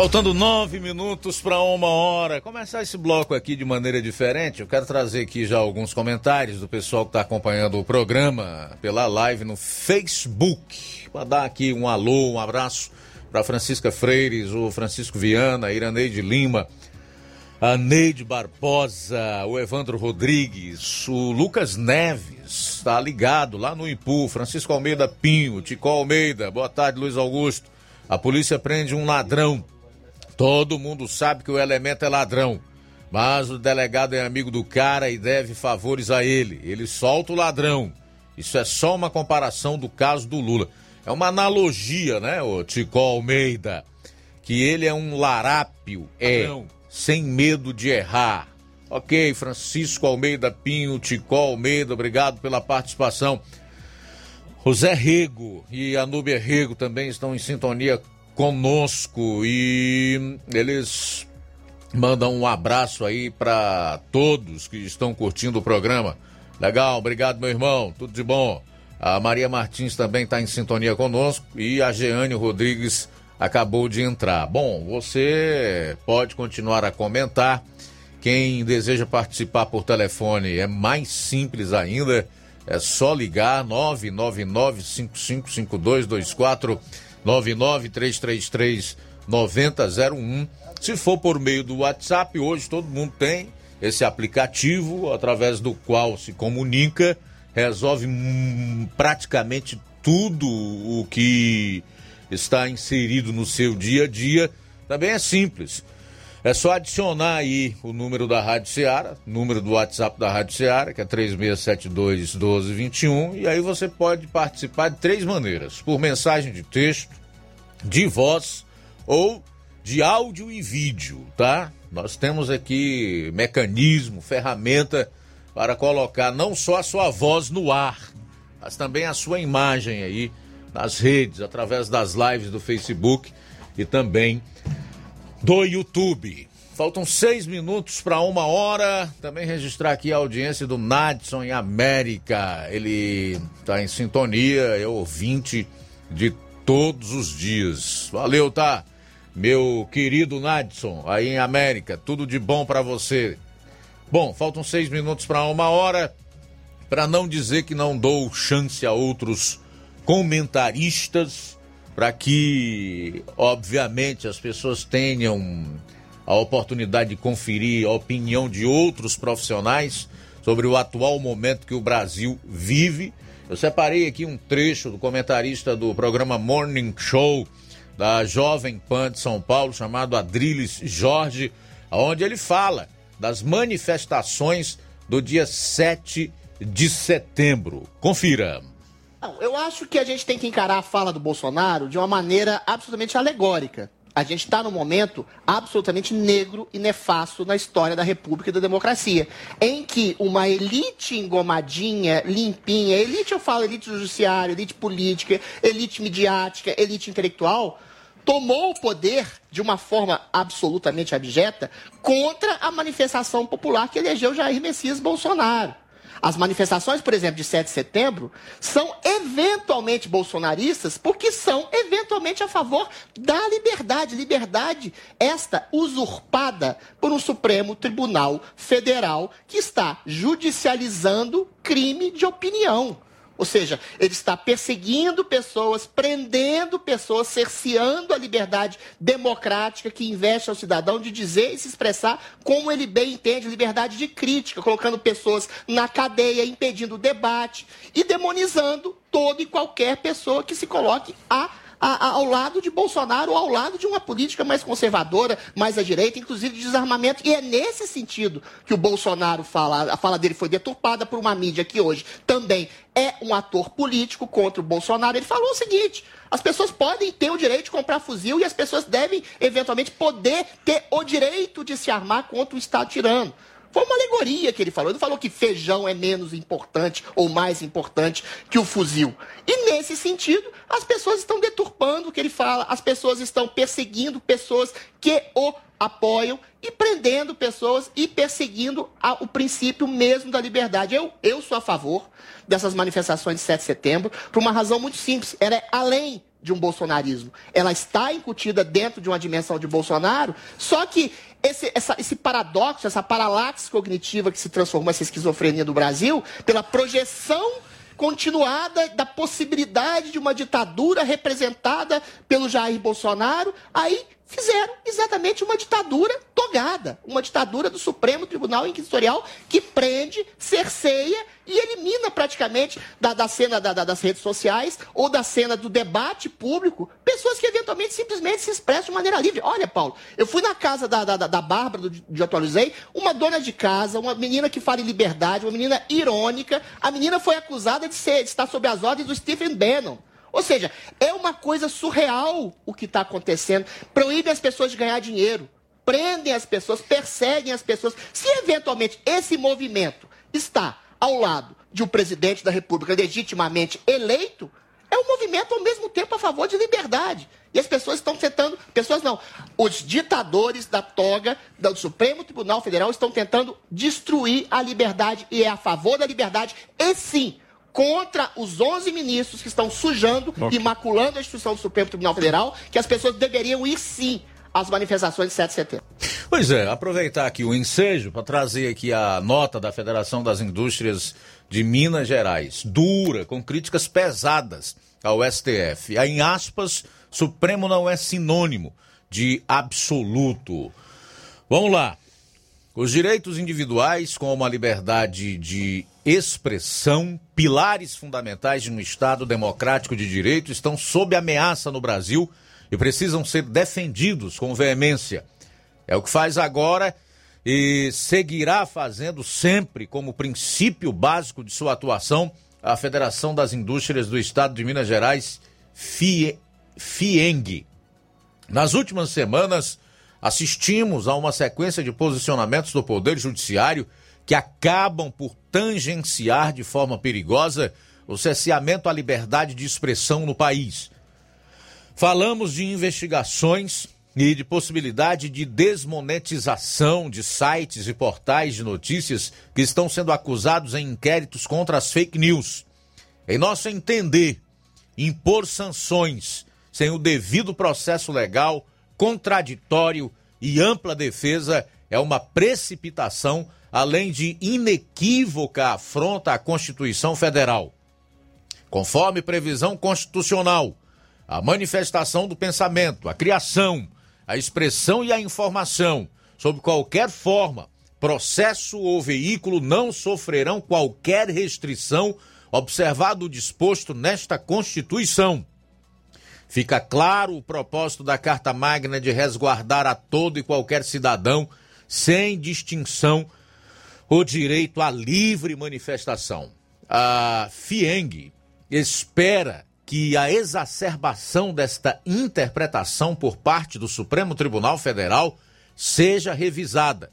Faltando nove minutos para uma hora. Começar esse bloco aqui de maneira diferente. Eu quero trazer aqui já alguns comentários do pessoal que está acompanhando o programa pela live no Facebook. Para dar aqui um alô, um abraço para Francisca Freires, o Francisco Viana, Iraneide Lima, a Neide Barbosa, o Evandro Rodrigues, o Lucas Neves, está ligado lá no Impu, Francisco Almeida Pinho, Tico Almeida, boa tarde, Luiz Augusto. A polícia prende um ladrão. Todo mundo sabe que o elemento é ladrão, mas o delegado é amigo do cara e deve favores a ele. Ele solta o ladrão. Isso é só uma comparação do caso do Lula. É uma analogia, né, o Tico Almeida? Que ele é um larápio, é, sem medo de errar. Ok, Francisco Almeida Pinho, Tico Almeida, obrigado pela participação. José Rego e a Núbia Rego também estão em sintonia conosco e eles mandam um abraço aí para todos que estão curtindo o programa. Legal, obrigado, meu irmão, tudo de bom. A Maria Martins também está em sintonia conosco e a Jeane Rodrigues acabou de entrar. Bom, você pode continuar a comentar. Quem deseja participar por telefone é mais simples ainda. É só ligar 999 555224 99333 9001. Se for por meio do WhatsApp, hoje todo mundo tem esse aplicativo através do qual se comunica, resolve praticamente tudo o que está inserido no seu dia a dia. Também é simples. É só adicionar aí o número da Rádio Ceará, número do WhatsApp da Rádio Ceará, que é 3672 1221, e aí você pode participar de três maneiras: por mensagem de texto, de voz ou de áudio e vídeo, tá? Nós temos aqui mecanismo, ferramenta para colocar não só a sua voz no ar, mas também a sua imagem aí nas redes, através das lives do Facebook e também do YouTube. Faltam seis minutos para uma hora. Também registrar aqui a audiência do Nadson em América. Ele está em sintonia, é ouvinte de todos os dias. Valeu, tá? Meu querido Nadson, aí em América. Tudo de bom para você. Bom, faltam seis minutos para uma hora. Para não dizer que não dou chance a outros comentaristas para que, obviamente, as pessoas tenham a oportunidade de conferir a opinião de outros profissionais sobre o atual momento que o Brasil vive. Eu separei aqui um trecho do comentarista do programa Morning Show da Jovem Pan de São Paulo, chamado Adriles Jorge, onde ele fala das manifestações do dia 7 de setembro. Confira. Não, eu acho que a gente tem que encarar a fala do Bolsonaro de uma maneira absolutamente alegórica. A gente está num momento absolutamente negro e nefasto na história da República e da democracia, em que uma elite engomadinha, limpinha, elite eu falo elite judiciária, elite política, elite midiática, elite intelectual, tomou o poder de uma forma absolutamente abjeta contra a manifestação popular que elegeu Jair Messias Bolsonaro. As manifestações, por exemplo, de 7 de setembro, são eventualmente bolsonaristas, porque são eventualmente a favor da liberdade. Liberdade esta usurpada por um Supremo Tribunal Federal que está judicializando crime de opinião. Ou seja, ele está perseguindo pessoas, prendendo pessoas, cerceando a liberdade democrática que investe ao cidadão de dizer e se expressar como ele bem entende, liberdade de crítica, colocando pessoas na cadeia, impedindo o debate e demonizando toda e qualquer pessoa que se coloque a ao lado de Bolsonaro ou ao lado de uma política mais conservadora, mais à direita, inclusive de desarmamento. E é nesse sentido que o Bolsonaro fala, a fala dele foi deturpada por uma mídia que hoje também é um ator político contra o Bolsonaro. Ele falou o seguinte: as pessoas podem ter o direito de comprar fuzil e as pessoas devem, eventualmente, poder ter o direito de se armar contra o Estado tirano. Foi uma alegoria que ele falou. Ele falou que feijão é menos importante ou mais importante que o fuzil. E nesse sentido, as pessoas estão deturpando o que ele fala, as pessoas estão perseguindo pessoas que o apoiam e prendendo pessoas e perseguindo a, o princípio mesmo da liberdade. Eu, eu sou a favor dessas manifestações de 7 de setembro por uma razão muito simples. Ela é além de um bolsonarismo. Ela está incutida dentro de uma dimensão de Bolsonaro, só que esse, essa, esse paradoxo, essa paralaxe cognitiva que se transformou essa esquizofrenia do Brasil, pela projeção continuada da possibilidade de uma ditadura representada pelo Jair Bolsonaro, aí fizeram exatamente uma ditadura togada, uma ditadura do Supremo Tribunal Inquisitorial que prende, cerceia e elimina praticamente da, da cena da, da, das redes sociais ou da cena do debate público pessoas que eventualmente simplesmente se expressam de maneira livre. Olha, Paulo, eu fui na casa da, da, da Bárbara, do, de Atualizei, uma dona de casa, uma menina que fala em liberdade, uma menina irônica. A menina foi acusada de, ser, de estar sob as ordens do Stephen Bannon. Ou seja, é uma coisa surreal o que está acontecendo. Proíbe as pessoas de ganhar dinheiro, prendem as pessoas, perseguem as pessoas. Se eventualmente esse movimento está ao lado de um presidente da República legitimamente eleito, é um movimento ao mesmo tempo a favor de liberdade. E as pessoas estão tentando, pessoas não, os ditadores da toga do Supremo Tribunal Federal estão tentando destruir a liberdade e é a favor da liberdade e sim contra os 11 ministros que estão sujando okay. e maculando a instituição do Supremo Tribunal Federal, que as pessoas deveriam ir sim às manifestações de 7 de setembro. Pois é, aproveitar aqui o ensejo para trazer aqui a nota da Federação das Indústrias de Minas Gerais, dura, com críticas pesadas ao STF. Em aspas, Supremo não é sinônimo de absoluto. Vamos lá. Os direitos individuais, como a liberdade de expressão, pilares fundamentais de um Estado democrático de direito, estão sob ameaça no Brasil e precisam ser defendidos com veemência. É o que faz agora e seguirá fazendo sempre como princípio básico de sua atuação a Federação das Indústrias do Estado de Minas Gerais, FIE, FIENG. Nas últimas semanas, assistimos a uma sequência de posicionamentos do Poder Judiciário que acabam por tangenciar de forma perigosa o cesseamento à liberdade de expressão no país. Falamos de investigações e de possibilidade de desmonetização de sites e portais de notícias que estão sendo acusados em inquéritos contra as fake news. Em nosso entender, impor sanções sem o devido processo legal, contraditório e ampla defesa é uma precipitação, além de inequívoca afronta à Constituição Federal. Conforme previsão constitucional, a manifestação do pensamento, a criação, a expressão e a informação, sob qualquer forma, processo ou veículo não sofrerão qualquer restrição, observado o disposto nesta Constituição. Fica claro o propósito da Carta Magna de resguardar a todo e qualquer cidadão, sem distinção, o direito à livre manifestação. A FIENG espera que a exacerbação desta interpretação por parte do Supremo Tribunal Federal seja revisada.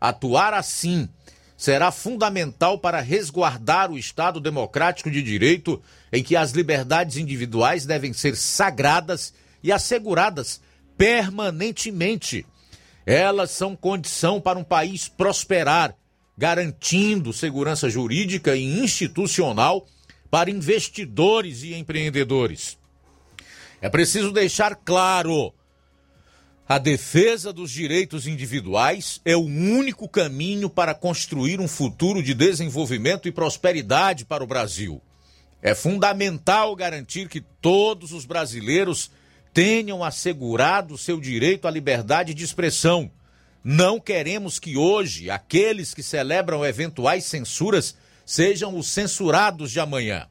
Atuar assim será fundamental para resguardar o Estado democrático de direito em que as liberdades individuais devem ser sagradas e asseguradas permanentemente. Elas são condição para um país prosperar, garantindo segurança jurídica e institucional para investidores e empreendedores. É preciso deixar claro: a defesa dos direitos individuais é o único caminho para construir um futuro de desenvolvimento e prosperidade para o Brasil. É fundamental garantir que todos os brasileiros tenham assegurado seu direito à liberdade de expressão. Não queremos que hoje aqueles que celebram eventuais censuras sejam os censurados de amanhã.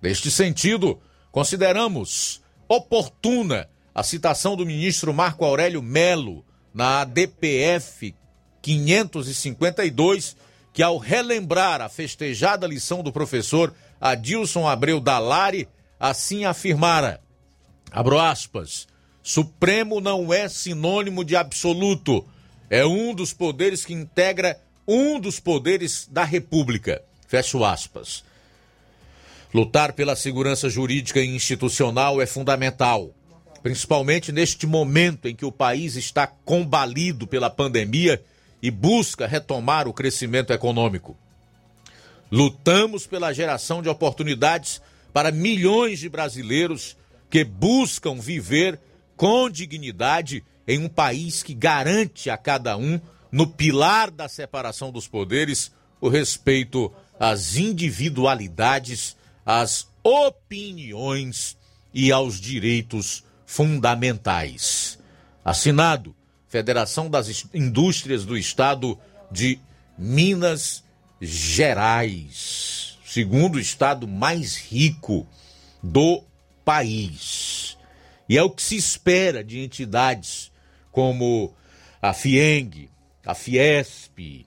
Neste sentido, consideramos oportuna a citação do ministro Marco Aurélio Melo na DPF 552, que ao relembrar a festejada lição do professor Adilson Abreu Dalari, assim afirmara, abro aspas, Supremo não é sinônimo de absoluto, é um dos poderes que integra um dos poderes da República. Fecho aspas. Lutar pela segurança jurídica e institucional é fundamental, principalmente neste momento em que o país está combalido pela pandemia e busca retomar o crescimento econômico. Lutamos pela geração de oportunidades para milhões de brasileiros que buscam viver com dignidade em um país que garante a cada um, no pilar da separação dos poderes, o respeito às individualidades, às opiniões e aos direitos fundamentais. Assinado Federação das Indústrias do Estado de Minas Gerais, segundo estado mais rico do país. E é o que se espera de entidades como a FIENG, a Fiesp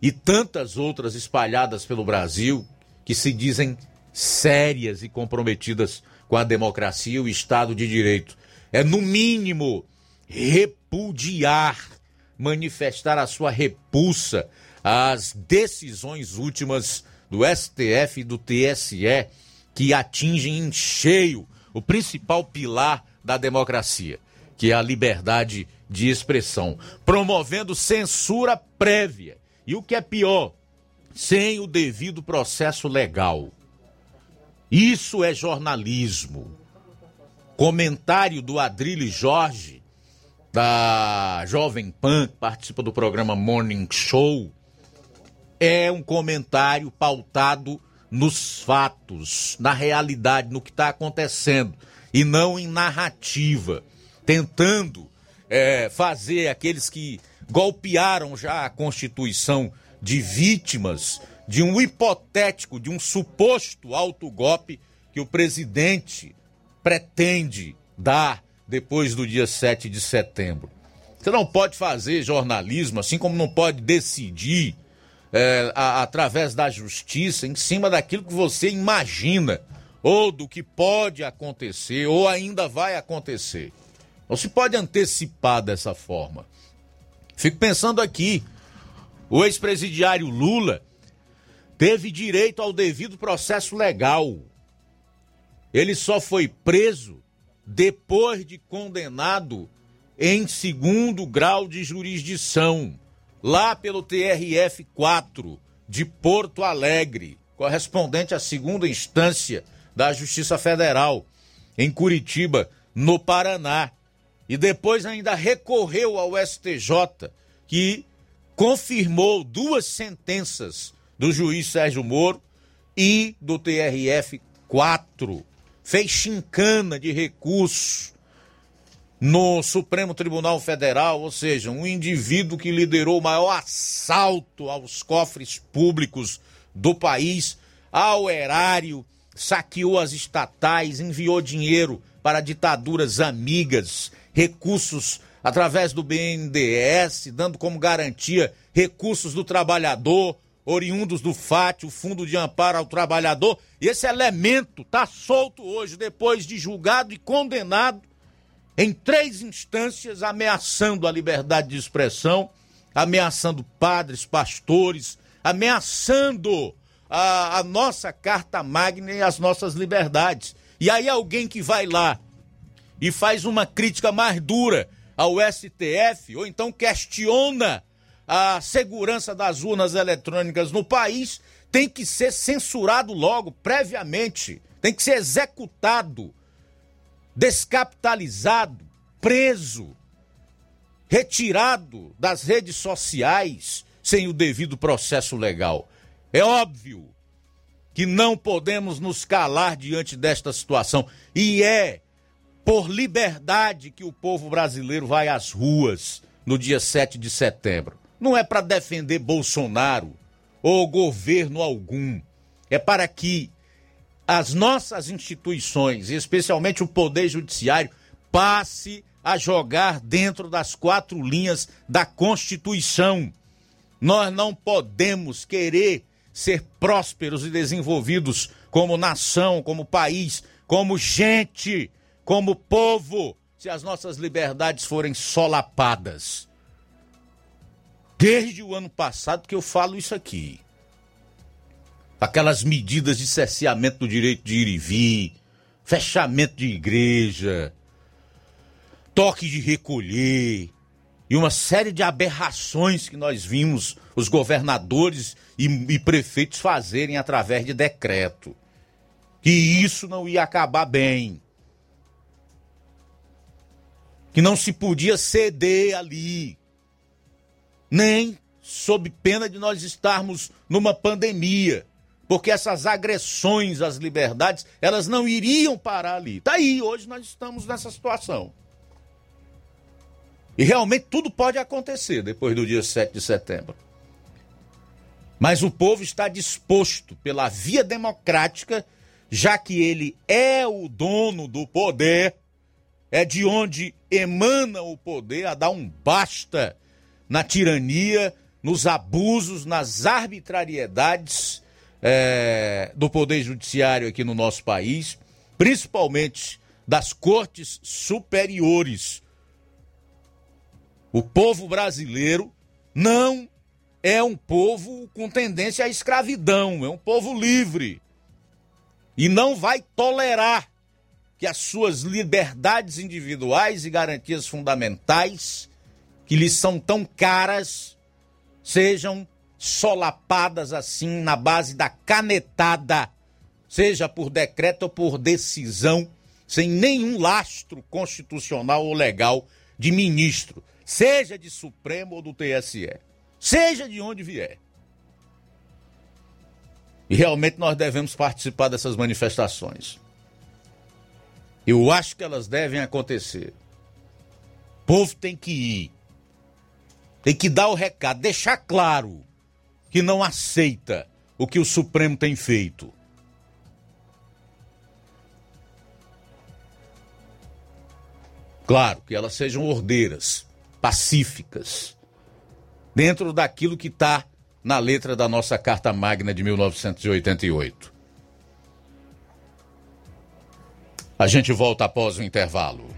e tantas outras espalhadas pelo Brasil que se dizem sérias e comprometidas com a democracia e o Estado de Direito. É, no mínimo, repudiar, manifestar a sua repulsa às decisões últimas do STF e do TSE que atingem em cheio o principal pilar da democracia, que é a liberdade de expressão, promovendo censura prévia e o que é pior, sem o devido processo legal. Isso é jornalismo. Comentário do Adrilho Jorge da Jovem Pan, que participa do programa Morning Show, é um comentário pautado nos fatos, na realidade, no que está acontecendo, e não em narrativa, tentando é, fazer aqueles que golpearam já a Constituição de vítimas de um hipotético, de um suposto autogolpe que o presidente pretende dar depois do dia 7 de setembro. Você não pode fazer jornalismo, assim como não pode decidir é, a, através da justiça em cima daquilo que você imagina, ou do que pode acontecer, ou ainda vai acontecer. Não se pode antecipar dessa forma. Fico pensando aqui, o ex-presidiário Lula teve direito ao devido processo legal. Ele só foi preso depois de condenado em segundo grau de jurisdição, lá pelo TRF 4 de Porto Alegre, correspondente à segunda instância da Justiça Federal, em Curitiba, no Paraná. E depois ainda recorreu ao STJ, que confirmou duas sentenças do juiz Sérgio Moro e do TRF 4 fez chincana de recurso no Supremo Tribunal Federal, ou seja, um indivíduo que liderou o maior assalto aos cofres públicos do país, ao erário, saqueou as estatais, enviou dinheiro para ditaduras amigas, recursos através do BNDES, dando como garantia recursos do trabalhador, oriundos do FAT, o Fundo de Amparo ao Trabalhador. E esse elemento está solto hoje, depois de julgado e condenado em três instâncias, ameaçando a liberdade de expressão, ameaçando padres, pastores, ameaçando a, a nossa Carta Magna e as nossas liberdades. E aí alguém que vai lá e faz uma crítica mais dura ao STF, ou então questiona a segurança das urnas eletrônicas no país tem que ser censurado logo, previamente. Tem que ser executado, descapitalizado, preso, retirado das redes sociais sem o devido processo legal. É óbvio que não podemos nos calar diante desta situação. E é por liberdade que o povo brasileiro vai às ruas no dia 7 de setembro não é para defender Bolsonaro ou governo algum. É para que as nossas instituições, especialmente o Poder Judiciário, passe a jogar dentro das quatro linhas da Constituição. Nós não podemos querer ser prósperos e desenvolvidos como nação, como país, como gente, como povo, se as nossas liberdades forem solapadas. Desde o ano passado que eu falo isso aqui. Aquelas medidas de cerceamento do direito de ir e vir, fechamento de igreja, toque de recolher e uma série de aberrações que nós vimos os governadores e, e prefeitos fazerem através de decreto. Que isso não ia acabar bem. Que não se podia ceder ali. Nem sob pena de nós estarmos numa pandemia porque essas agressões às liberdades, elas não iriam parar ali. Tá aí, hoje nós estamos nessa situação. E realmente tudo pode acontecer depois do dia 7 de setembro. Mas o povo está disposto pela via democrática, já que ele é o dono do poder, é de onde emana o poder, a dar um basta na tirania, nos abusos, nas arbitrariedades é, do poder judiciário aqui no nosso país, principalmente das cortes superiores o povo brasileiro não é um povo com tendência à escravidão, é um povo livre. E não vai tolerar que as suas liberdades individuais e garantias fundamentais, que lhes são tão caras, sejam solapadas assim na base da canetada, seja por decreto ou por decisão, sem nenhum lastro constitucional ou legal de ministro seja de Supremo ou do TSE, seja de onde vier. E realmente nós devemos participar dessas manifestações. Eu acho que elas devem acontecer. O povo tem que ir. Tem que dar o recado, deixar claro que não aceita o que o Supremo tem feito. Claro que elas sejam ordeiras pacíficas, dentro daquilo que está na letra da nossa Carta Magna de 1988. A gente volta após o intervalo.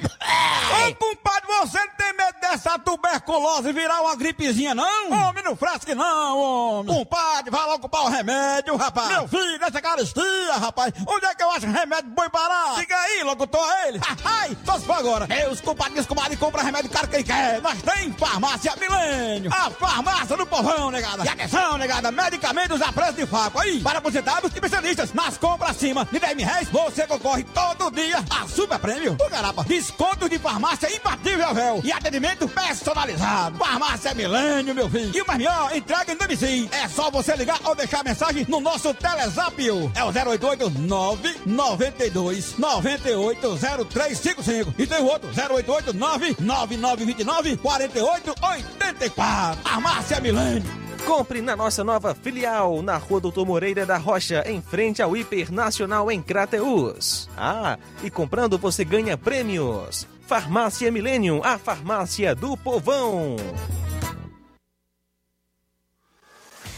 Ô, compadre, você não tem medo dessa tuberculose virar uma gripezinha, não? Homem, não frasque não, homem. Compadre, vai logo comprar o remédio, rapaz. Meu filho, nessa caristia, rapaz. Onde é que eu acho remédio bom barato? Diga aí, locutor, é ele. Ai, só se for agora. Meus compadres, comadre, compra remédio caro quem quer. Nós tem farmácia milênio. A farmácia do povão, negada. E atenção, negada, medicamentos a preço de faco. Aí, para aposentados e especialistas. Nas compras acima de 10 mil reais, você concorre todo dia a super prêmio. O garapa, desconto de farmácia imbatível, véu. E atendimento personalizado. Farmácia Milênio, meu filho. E o mais melhor, entrega em domicílio. É só você ligar ou deixar mensagem no nosso Telezap. É o 088 992 98 0355. E tem o outro, 088 99929 4884. Farmácia Milênio. Compre na nossa nova filial, na Rua Doutor Moreira da Rocha, em frente ao Hipernacional em Crateus. Ah, e comprando você ganha prêmios. Farmácia Millennium, a farmácia do povão.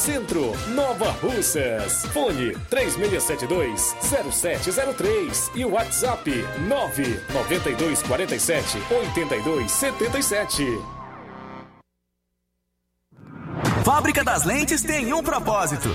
Centro, Nova Russas. Fone 3672-0703 e WhatsApp 99247-8277. Fábrica das Lentes tem um propósito.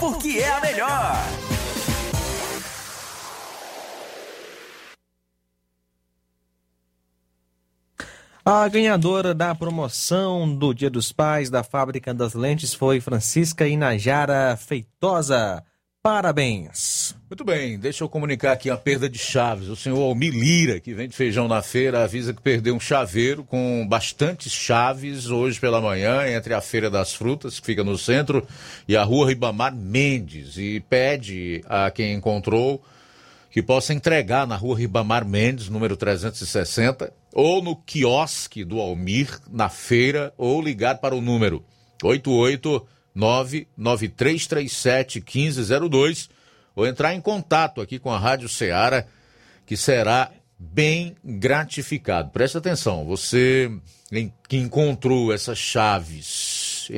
porque é a melhor. A ganhadora da promoção do Dia dos Pais da Fábrica das Lentes foi Francisca Inajara Feitosa. Parabéns. Muito bem, deixa eu comunicar aqui a perda de chaves. O senhor Almir Lira, que vende feijão na feira, avisa que perdeu um chaveiro com bastantes chaves hoje pela manhã, entre a Feira das Frutas, que fica no centro, e a rua Ribamar Mendes. E pede a quem encontrou que possa entregar na rua Ribamar Mendes, número 360, ou no quiosque do Almir, na feira, ou ligar para o número 88 993371502 ou entrar em contato aqui com a Rádio Ceará, que será bem gratificado. Presta atenção, você que encontrou essas chaves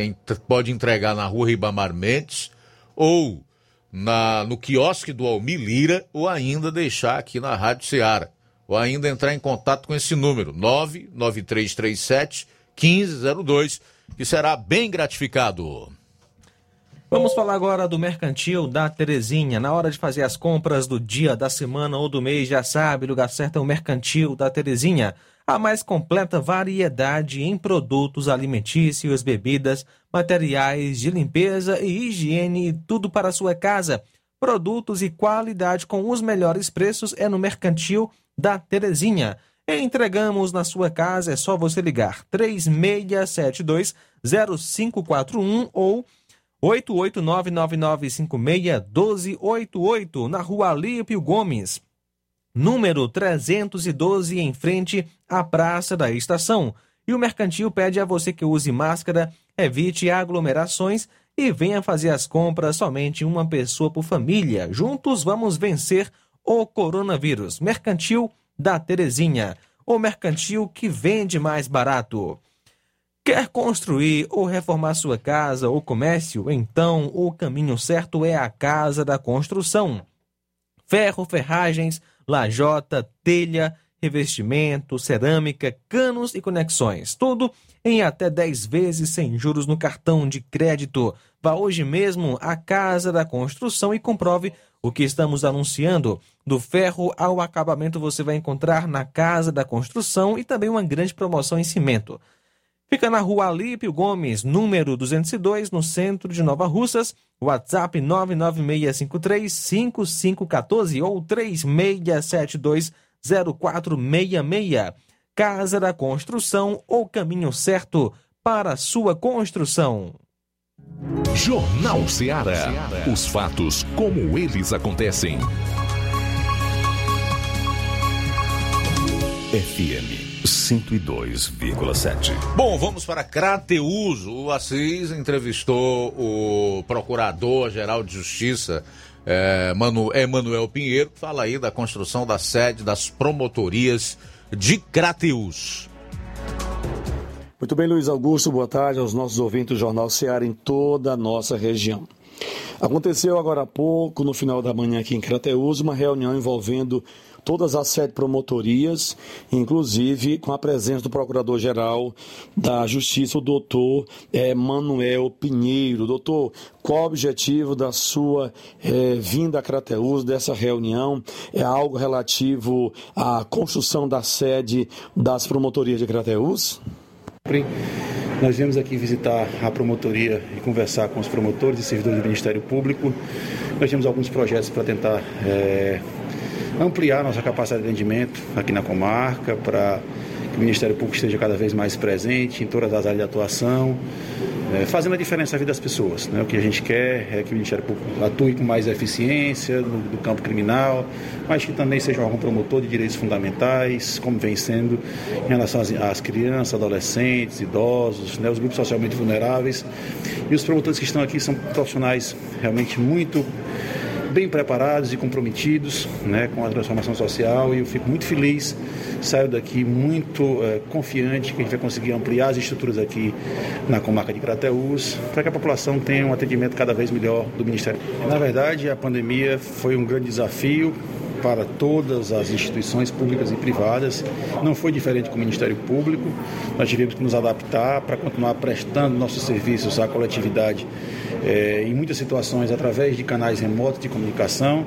pode entregar na rua Ribamar Mendes ou na, no quiosque do Almir Lira ou ainda deixar aqui na Rádio Ceará. Ou ainda entrar em contato com esse número, 99337 1502, que será bem gratificado. Vamos falar agora do Mercantil da Terezinha. Na hora de fazer as compras do dia, da semana ou do mês, já sabe, lugar certo é o Mercantil da Terezinha. A mais completa variedade em produtos alimentícios, bebidas, materiais de limpeza e higiene, tudo para a sua casa. produtos e qualidade com os melhores preços é no Mercantil da Terezinha. Entregamos na sua casa, é só você ligar 3672 0541 ou 88999561288 na rua Alípio Gomes, número 312, em frente à Praça da Estação. E o mercantil pede a você que use máscara, evite aglomerações e venha fazer as compras somente uma pessoa por família. Juntos vamos vencer o coronavírus. Mercantil da Terezinha, o mercantil que vende mais barato. Quer construir ou reformar sua casa ou comércio? Então o caminho certo é a Casa da Construção. Ferro, ferragens, lajota, telha, revestimento, cerâmica, canos e conexões. Tudo em até 10 vezes sem juros no cartão de crédito. Vá hoje mesmo à Casa da Construção e comprove o que estamos anunciando. Do ferro ao acabamento você vai encontrar na Casa da Construção e também uma grande promoção em cimento. Fica na rua Alípio Gomes, número 202, no centro de Nova Russas. WhatsApp 996535514 ou 36720466. Casa da Construção, o caminho certo para sua construção. Jornal Ceará. Os fatos como eles acontecem. FM 102,7. Bom, vamos para Crateus. O Assis entrevistou o Procurador-Geral de Justiça, é, Manu, Emanuel Pinheiro, que fala aí da construção da sede das promotorias de Crateus. Muito bem, Luiz Augusto, boa tarde aos nossos ouvintes do Jornal Ceará em toda a nossa região. Aconteceu agora há pouco, no final da manhã aqui em Crateus, uma reunião envolvendo todas as sete promotorias, inclusive com a presença do Procurador-Geral da Justiça, o doutor é, Manuel Pinheiro. Doutor, qual o objetivo da sua é, vinda a Crateus, dessa reunião? É algo relativo à construção da sede das promotorias de Crateus? Nós viemos aqui visitar a promotoria e conversar com os promotores e servidores do Ministério Público. Nós temos alguns projetos para tentar é, ampliar nossa capacidade de atendimento aqui na comarca, para que o Ministério Público esteja cada vez mais presente em todas as áreas de atuação, é, fazendo a diferença na vida das pessoas. Né? O que a gente quer é que o Ministério Público atue com mais eficiência no, no campo criminal, mas que também seja um promotor de direitos fundamentais, como vem sendo em relação às, às crianças, adolescentes, idosos, né? os grupos socialmente vulneráveis. E os promotores que estão aqui são profissionais realmente muito bem preparados e comprometidos né, com a transformação social e eu fico muito feliz, saio daqui muito é, confiante que a gente vai conseguir ampliar as estruturas aqui na comarca de Crateús para que a população tenha um atendimento cada vez melhor do Ministério. Na verdade, a pandemia foi um grande desafio para todas as instituições públicas e privadas. Não foi diferente com o Ministério Público. Nós tivemos que nos adaptar para continuar prestando nossos serviços à coletividade é, em muitas situações através de canais remotos de comunicação.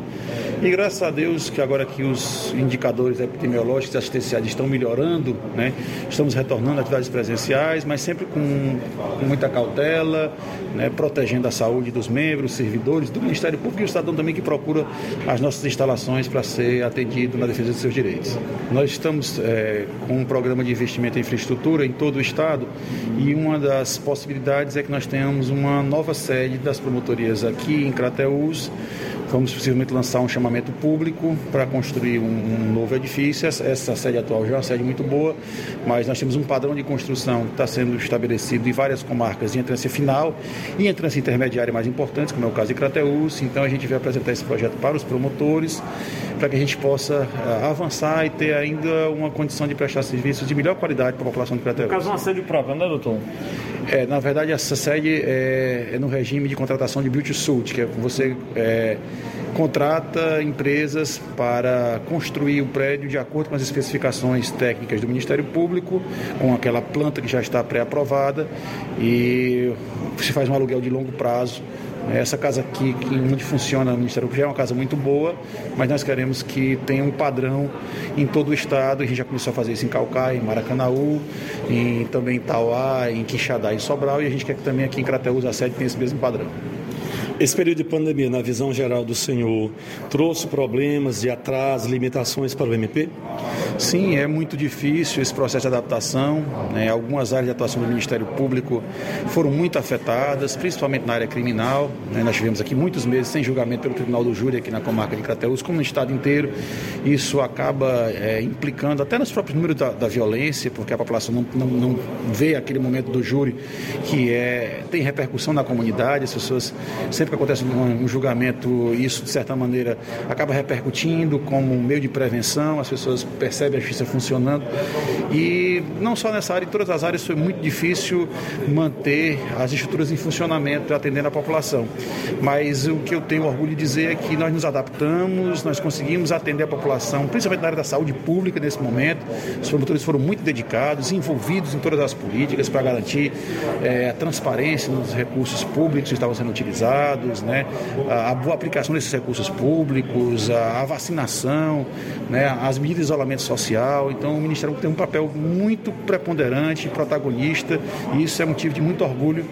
E graças a Deus que agora que os indicadores epidemiológicos e assistenciais estão melhorando, né, estamos retornando a atividades presenciais, mas sempre com, com muita cautela, né, protegendo a saúde dos membros, servidores do Ministério Público e o cidadão também que procura as nossas instalações para ser atendido na defesa de seus direitos. Nós estamos é, com um programa de investimento em infraestrutura em todo o estado e uma das possibilidades é que nós tenhamos uma nova sede das promotorias aqui em Crateús Vamos possivelmente lançar um chamamento público para construir um, um, novo edifício. Essa, essa sede atual já é uma sede muito boa, mas nós temos um padrão de construção que está sendo estabelecido em várias comarcas em entrância final e entrância intermediária mais importantes, como é o caso de Crateús. Então a gente vai apresentar esse projeto para os promotores para que a gente possa uh, avançar e ter ainda uma condição de prestar serviços de melhor qualidade para a população de Crateús. No caso, uma sede própria, né, doutor? É, na verdade, essa sede é, é no regime de contratação de build-to-suit, que é você é, contrata empresas para construir o prédio de acordo com as especificações técnicas do Ministério Público, com aquela planta que já está pré-aprovada, e se faz um aluguel de longo prazo essa casa aqui, onde funciona o Ministério Público, já é uma casa muito boa, mas nós queremos que tenha um padrão em todo o estado. A gente já começou a fazer isso em Calcaia, em Maracanaú, em, também em Tauá, em Quixadá e Sobral, e a gente quer que também aqui em Crateús a sede tenha esse mesmo padrão. Esse período de pandemia, na visão geral do senhor, trouxe problemas de atraso, limitações para o MP? Sim, é muito difícil esse processo de adaptação. Né? Algumas áreas de atuação do Ministério Público foram muito afetadas, principalmente na área criminal. Né? Nós tivemos aqui muitos meses sem julgamento pelo Tribunal do Júri aqui na comarca de Crateús, como no estado inteiro. Isso acaba é, implicando até nos próprios números da, da, violência, porque a população não, não, não, vê aquele momento do júri que é, tem repercussão na comunidade, as pessoas, sempre que acontece um julgamento, isso de certa maneira acaba repercutindo como um meio de prevenção, as pessoas percebem a justiça funcionando. E não só nessa área, em todas as áreas foi muito difícil manter as estruturas em funcionamento atendendo a população. Mas o que eu tenho orgulho de dizer é que nós nos adaptamos, nós conseguimos atender a população, principalmente na área da saúde pública nesse momento. Os promotores foram muito dedicados, envolvidos em todas as políticas para garantir é, a transparência nos recursos públicos que estavam sendo utilizados, né? a, boa aplicação desses recursos públicos, a, a vacinação, né? as medidas de isolamento social. Então, o Ministério tem um papel muito preponderante, protagonista, e isso é motivo de muito orgulho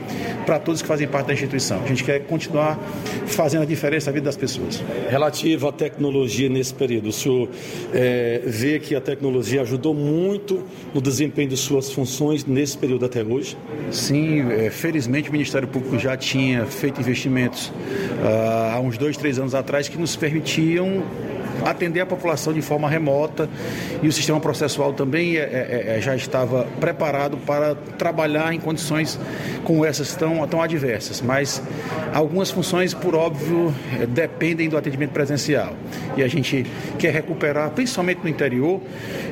para todos que fazem parte da instituição. A gente quer continuar fazendo a diferença na vida das pessoas. Relativo à tecnologia nesse período, o senhor é, vê que a tecnologia ajudou muito no desempenho de suas funções nesse período até hoje? Sim, é, felizmente o Ministério Público já tinha feito investimentos há uns dois, três anos atrás que nos permitiam atender a população de forma remota e o sistema processual também é, é, é, já estava preparado para trabalhar em condições como essas tão, tão adversas. Mas algumas funções, por óbvio, é, dependem do atendimento presencial. E a gente quer recuperar, principalmente no interior,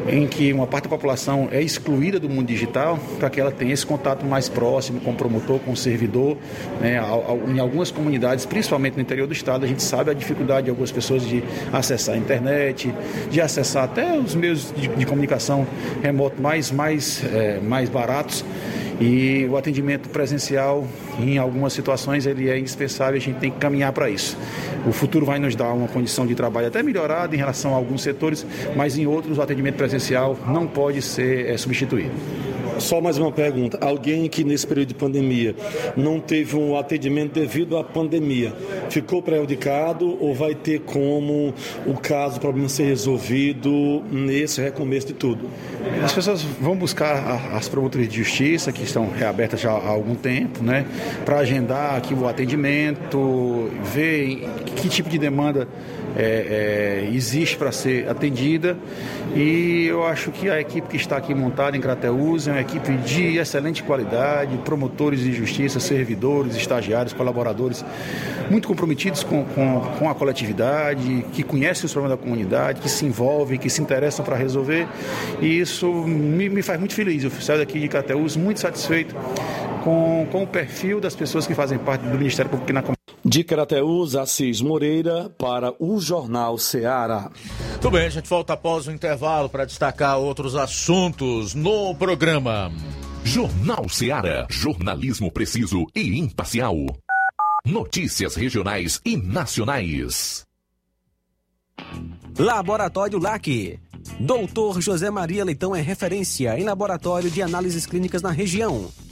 em que uma parte da população é excluída do mundo digital, para que ela tenha esse contato mais próximo com o promotor, com o servidor. Né? Em algumas comunidades, principalmente no interior do estado, a gente sabe a dificuldade de algumas pessoas de acessar a internet, de acessar até os meios de, de comunicação remoto mais, mais, é, mais baratos. E o atendimento presencial, em algumas situações, ele é indispensável, a gente tem que caminhar para isso. O futuro vai nos dar uma condição de trabalho até melhorada em relação a alguns setores, mas em outros o atendimento presencial não pode ser é, substituído. Só mais uma pergunta. Alguém que nesse período de pandemia não teve um atendimento devido à pandemia, ficou prejudicado ou vai ter como o caso, o problema ser resolvido nesse recomeço de tudo? As pessoas vão buscar as promotorias de justiça, que estão reabertas já há algum tempo, né, para agendar aqui o atendimento, ver que tipo de demanda é, é, existe para ser atendida e eu acho que a equipe que está aqui montada em Crateús é uma equipe de excelente qualidade, promotores de justiça, servidores, estagiários, colaboradores, muito comprometidos com, com, com a coletividade, que conhecem os problemas da comunidade, que se envolvem, que se interessam para resolver e isso me, me, faz muito feliz. Eu saio daqui de Crateús muito satisfeito com, com o perfil das pessoas que fazem parte do Ministério Público na comunidade. De Crateús, Assis Moreira, para o Jornal Ceará. Tudo bem, a gente volta após o intervalo para destacar outros assuntos no programa. Jornal Ceará, jornalismo preciso e imparcial. Notícias regionais e nacionais. Laboratório LAC. Doutor José Maria Leitão é referência em laboratório de análises clínicas na região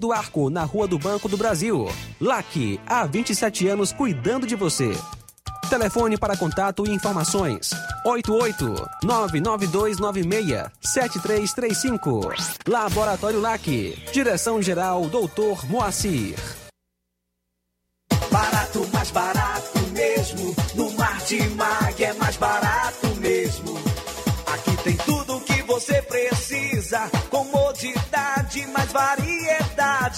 do Arco, na Rua do Banco do Brasil. LAC, há 27 anos cuidando de você. Telefone para contato e informações: 88-99296-7335. Laboratório LAC. Direção-Geral Doutor Moacir. Barato, mais barato mesmo. No Martimag é mais barato mesmo. Aqui tem tudo o que você precisa. Comodidade, mais variedade.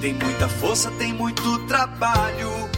tem muita força, tem muito trabalho.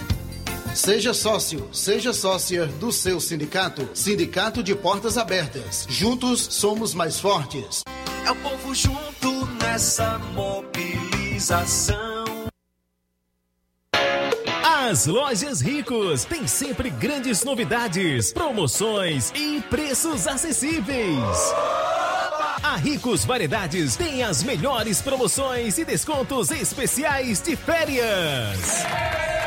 Seja sócio, seja sócia do seu sindicato. Sindicato de Portas Abertas. Juntos somos mais fortes. É o povo junto nessa mobilização. As lojas Ricos têm sempre grandes novidades, promoções e preços acessíveis. A Ricos Variedades tem as melhores promoções e descontos especiais de férias.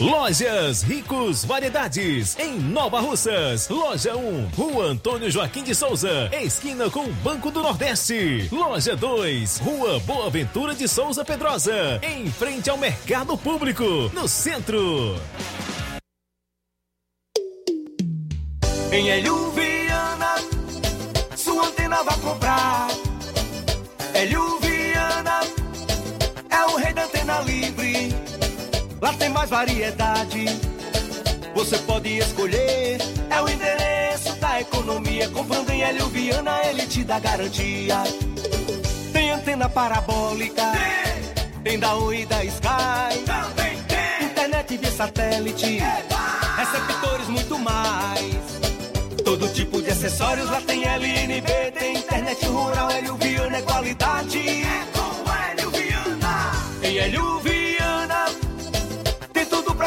Lojas Ricos Variedades, em Nova Russas. Loja 1, Rua Antônio Joaquim de Souza, esquina com o Banco do Nordeste. Loja 2, Rua Boa Ventura de Souza Pedrosa, em frente ao Mercado Público, no centro. Em Hélio Viana, sua antena vai comprar. Hélio Viana é o rei da antena livre. Lá tem mais variedade. Você pode escolher. É o endereço da economia. Comprando em Hélio Viana, ele te dá garantia. Tem antena parabólica. Tem, tem da Oi e da Sky. Também tem. Internet via satélite. Receptores muito mais. Todo tipo de acessórios lá tem LNB. Tem internet rural, Hélio Viana é qualidade. É com Hélio Viana. Em Hélio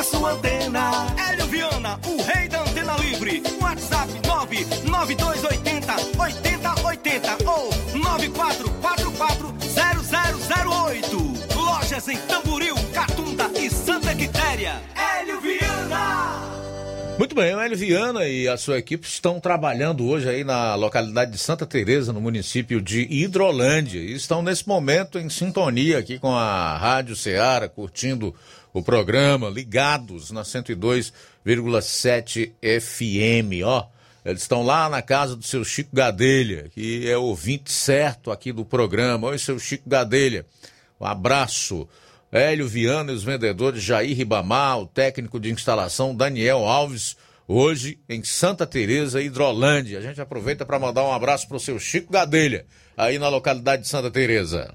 pra sua antena. Hélio Viana, o rei da antena livre. WhatsApp 99280 8080 ou 94440008. Lojas em Tamboril, Catunda e Santa Quitéria. Hélio Viana. Muito bem, o Hélio Viana e a sua equipe estão trabalhando hoje aí na localidade de Santa Teresa, no município de Hidrolândia, e estão nesse momento em sintonia aqui com a Rádio Ceará, curtindo o programa, ligados na 102,7 FM, ó. Eles estão lá na casa do seu Chico Gadelha, que é ouvinte certo aqui do programa. Oi, seu Chico Gadelha. Um abraço. Hélio Viana e os vendedores Jair Ribamar, o técnico de instalação Daniel Alves, hoje em Santa Teresa, Hidrolândia. A gente aproveita para mandar um abraço para o seu Chico Gadelha, aí na localidade de Santa Teresa.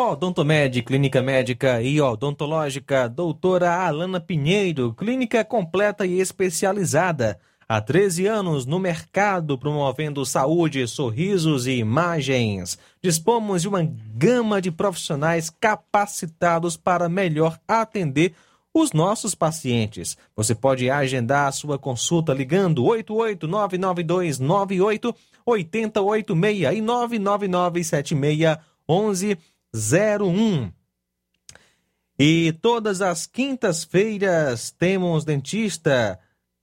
Odontomed, clínica médica e odontológica, doutora Alana Pinheiro, clínica completa e especializada. Há 13 anos no mercado, promovendo saúde, sorrisos e imagens. Dispomos de uma gama de profissionais capacitados para melhor atender os nossos pacientes. Você pode agendar a sua consulta ligando 8899298 8086 e 99976 1101. E todas as quintas-feiras temos dentista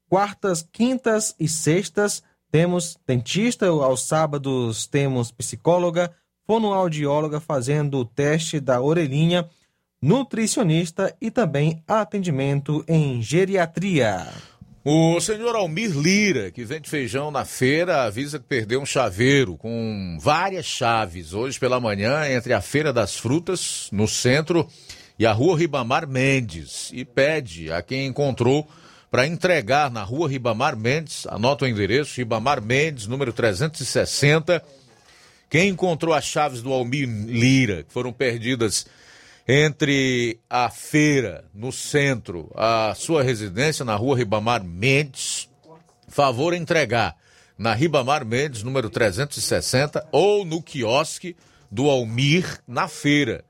quartas, quintas e sextas temos dentista, aos sábados temos psicóloga, fonoaudióloga fazendo o teste da orelhinha, nutricionista e também atendimento em geriatria. O senhor Almir Lira, que vende feijão na feira, avisa que perdeu um chaveiro com várias chaves hoje pela manhã entre a Feira das Frutas, no centro, e a Rua Ribamar Mendes. E pede a quem encontrou para entregar na Rua Ribamar Mendes, anota o endereço, Ribamar Mendes, número 360. Quem encontrou as chaves do Almir Lira, que foram perdidas entre a feira no centro, a sua residência na rua Ribamar Mendes, favor entregar na Ribamar Mendes, número 360, ou no quiosque do Almir, na feira.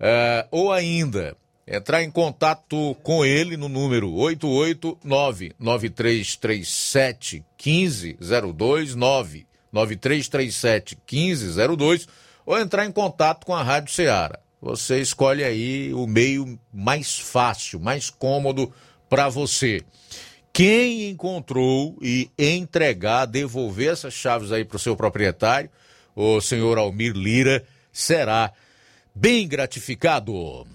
É, ou ainda, entrar em contato com ele no número 889-9337-1502, 99337-1502, ou entrar em contato com a Rádio Ceará você escolhe aí o meio mais fácil, mais cômodo para você. Quem encontrou e entregar, devolver essas chaves aí para o seu proprietário, o senhor Almir Lira, será bem gratificado.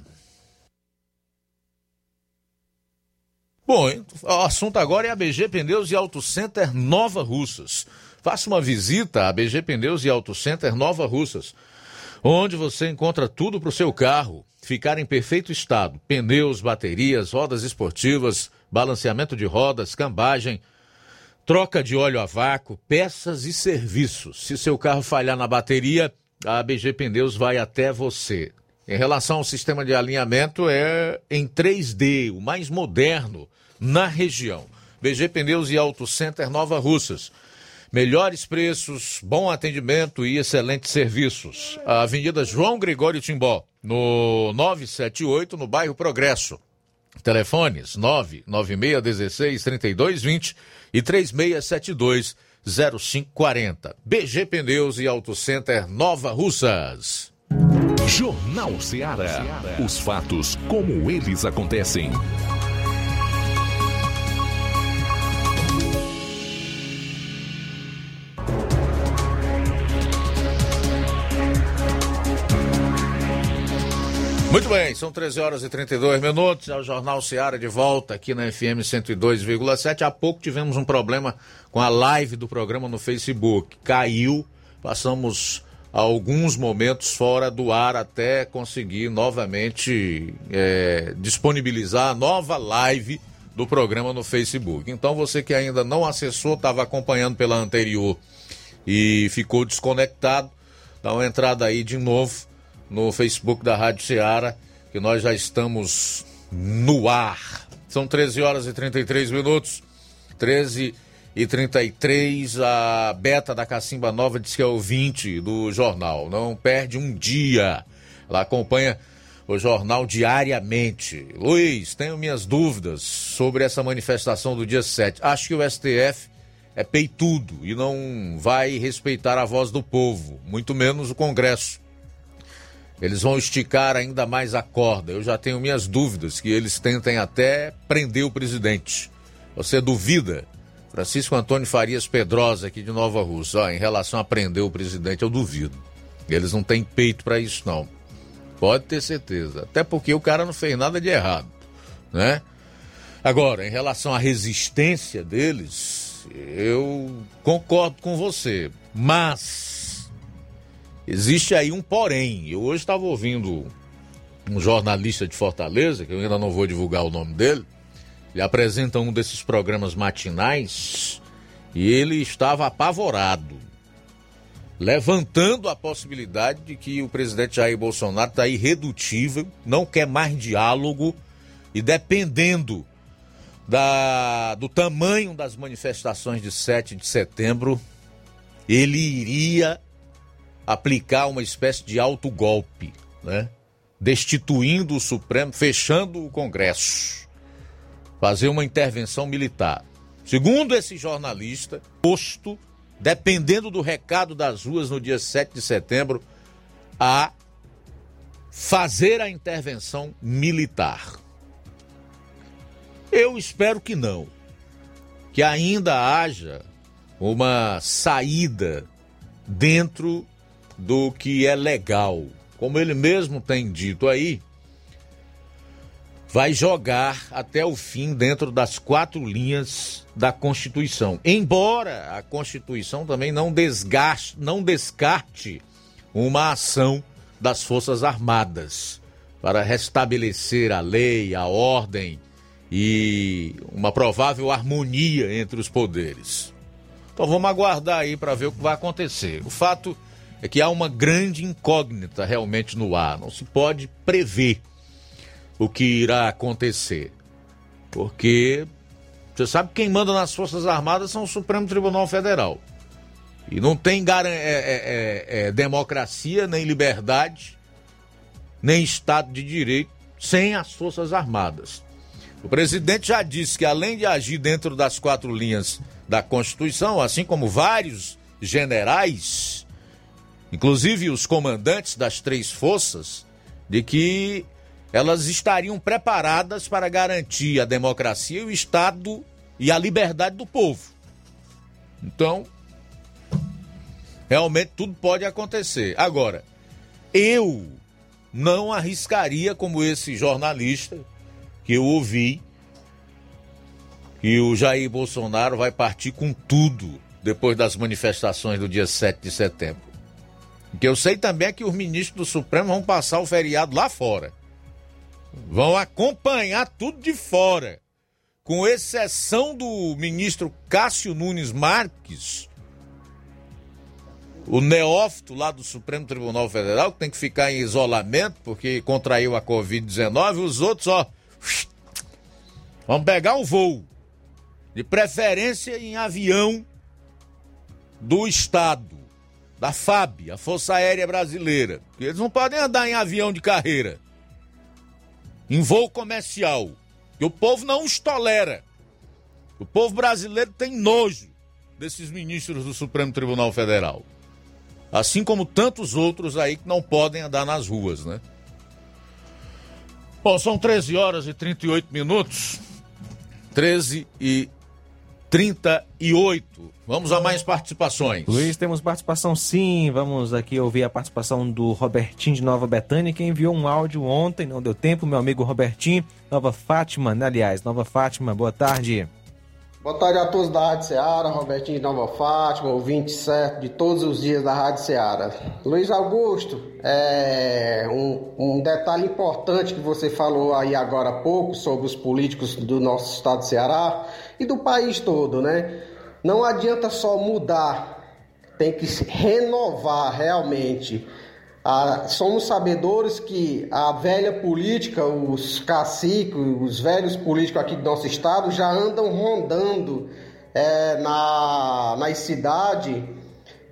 Bom, o assunto agora é a BG Pneus e Auto Center Nova Russas. Faça uma visita à BG Pneus e Auto Center Nova Russas onde você encontra tudo para o seu carro ficar em perfeito estado: pneus, baterias, rodas esportivas, balanceamento de rodas, cambagem, troca de óleo a vácuo, peças e serviços. Se seu carro falhar na bateria, a ABG Pneus vai até você. Em relação ao sistema de alinhamento, é em 3D, o mais moderno na região. BG Pneus e Auto Center Nova Russas. Melhores preços, bom atendimento e excelentes serviços. A Avenida João Gregório Timbó, no 978, no bairro Progresso. Telefones 99616 3220 e 3672 0540. BG Pneus e Auto Center Nova Russas. Jornal Ceará. Os fatos como eles acontecem. Muito bem, são 13 horas e 32 minutos. É o Jornal Seara de volta aqui na FM 102,7. Há pouco tivemos um problema com a live do programa no Facebook. Caiu, passamos alguns momentos fora do ar até conseguir novamente é, disponibilizar a nova live do programa no Facebook. Então você que ainda não acessou, estava acompanhando pela anterior e ficou desconectado, dá uma entrada aí de novo no Facebook da Rádio Ceará, que nós já estamos no ar. São 13 horas e 33 minutos. 13 e 33, a Beta da Cacimba Nova diz que é ouvinte do jornal. Não perde um dia. Ela acompanha o jornal diariamente. Luiz, tenho minhas dúvidas sobre essa manifestação do dia 7. Acho que o STF é peitudo e não vai respeitar a voz do povo, muito menos o Congresso. Eles vão esticar ainda mais a corda. Eu já tenho minhas dúvidas que eles tentem até prender o presidente. Você duvida? Francisco Antônio Farias Pedrosa, aqui de Nova Rússia, em relação a prender o presidente, eu duvido. Eles não têm peito para isso, não. Pode ter certeza. Até porque o cara não fez nada de errado, né? Agora, em relação à resistência deles, eu concordo com você. Mas Existe aí um porém. Eu hoje estava ouvindo um jornalista de Fortaleza, que eu ainda não vou divulgar o nome dele, ele apresenta um desses programas matinais e ele estava apavorado, levantando a possibilidade de que o presidente Jair Bolsonaro está irredutível, não quer mais diálogo e dependendo da, do tamanho das manifestações de 7 de setembro, ele iria aplicar uma espécie de autogolpe, né? destituindo o Supremo, fechando o Congresso, fazer uma intervenção militar. Segundo esse jornalista, posto, dependendo do recado das ruas no dia 7 de setembro, a fazer a intervenção militar. Eu espero que não. Que ainda haja uma saída dentro do que é legal. Como ele mesmo tem dito aí, vai jogar até o fim dentro das quatro linhas da Constituição. Embora a Constituição também não desgaste, não descarte uma ação das Forças Armadas para restabelecer a lei, a ordem e uma provável harmonia entre os poderes. Então vamos aguardar aí para ver o que vai acontecer. O fato é que há uma grande incógnita realmente no ar, não se pode prever o que irá acontecer. Porque você sabe que quem manda nas Forças Armadas são o Supremo Tribunal Federal. E não tem é, é, é, é, democracia, nem liberdade, nem Estado de Direito sem as Forças Armadas. O presidente já disse que, além de agir dentro das quatro linhas da Constituição, assim como vários generais, inclusive os comandantes das três forças, de que elas estariam preparadas para garantir a democracia, o Estado e a liberdade do povo. Então, realmente tudo pode acontecer. Agora, eu não arriscaria como esse jornalista que eu ouvi que o Jair Bolsonaro vai partir com tudo depois das manifestações do dia 7 de setembro. O que eu sei também é que os ministros do Supremo vão passar o feriado lá fora. Vão acompanhar tudo de fora. Com exceção do ministro Cássio Nunes Marques, o neófito lá do Supremo Tribunal Federal, que tem que ficar em isolamento porque contraiu a Covid-19, os outros, ó, vão pegar um voo, de preferência em avião do Estado, da FAB, a Força Aérea Brasileira. Eles não podem andar em avião de carreira em voo comercial. E o povo não os tolera. O povo brasileiro tem nojo desses ministros do Supremo Tribunal Federal. Assim como tantos outros aí que não podem andar nas ruas, né? Bom, são 13 horas e 38 minutos. 13 e 38. Vamos a mais participações. Luiz, temos participação sim. Vamos aqui ouvir a participação do Robertinho de Nova Betânia, que enviou um áudio ontem, não deu tempo, meu amigo Robertinho. Nova Fátima, né, aliás, Nova Fátima, boa tarde. Boa tarde a todos da Rádio Ceará, Robertinho de Nova Fátima, ouvinte certo de todos os dias da Rádio Ceará. Luiz Augusto, é um, um, detalhe importante que você falou aí agora há pouco sobre os políticos do nosso estado de Ceará e do país todo, né? Não adianta só mudar, tem que renovar realmente ah, somos sabedores que a velha política, os caciques, os velhos políticos aqui do nosso estado já andam rondando é, na, nas cidades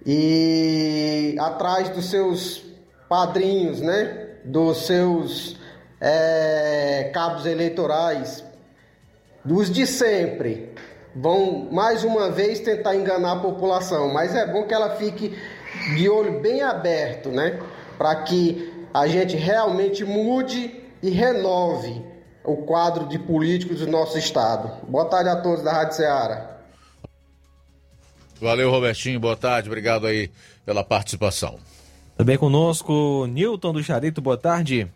e atrás dos seus padrinhos, né? Dos seus é, cabos eleitorais, dos de sempre. Vão mais uma vez tentar enganar a população, mas é bom que ela fique de olho bem aberto, né? para que a gente realmente mude e renove o quadro de políticos do nosso estado. Boa tarde a todos da Rádio Ceará. Valeu, Robertinho. Boa tarde. Obrigado aí pela participação. Também conosco, Newton do Charito. Boa tarde.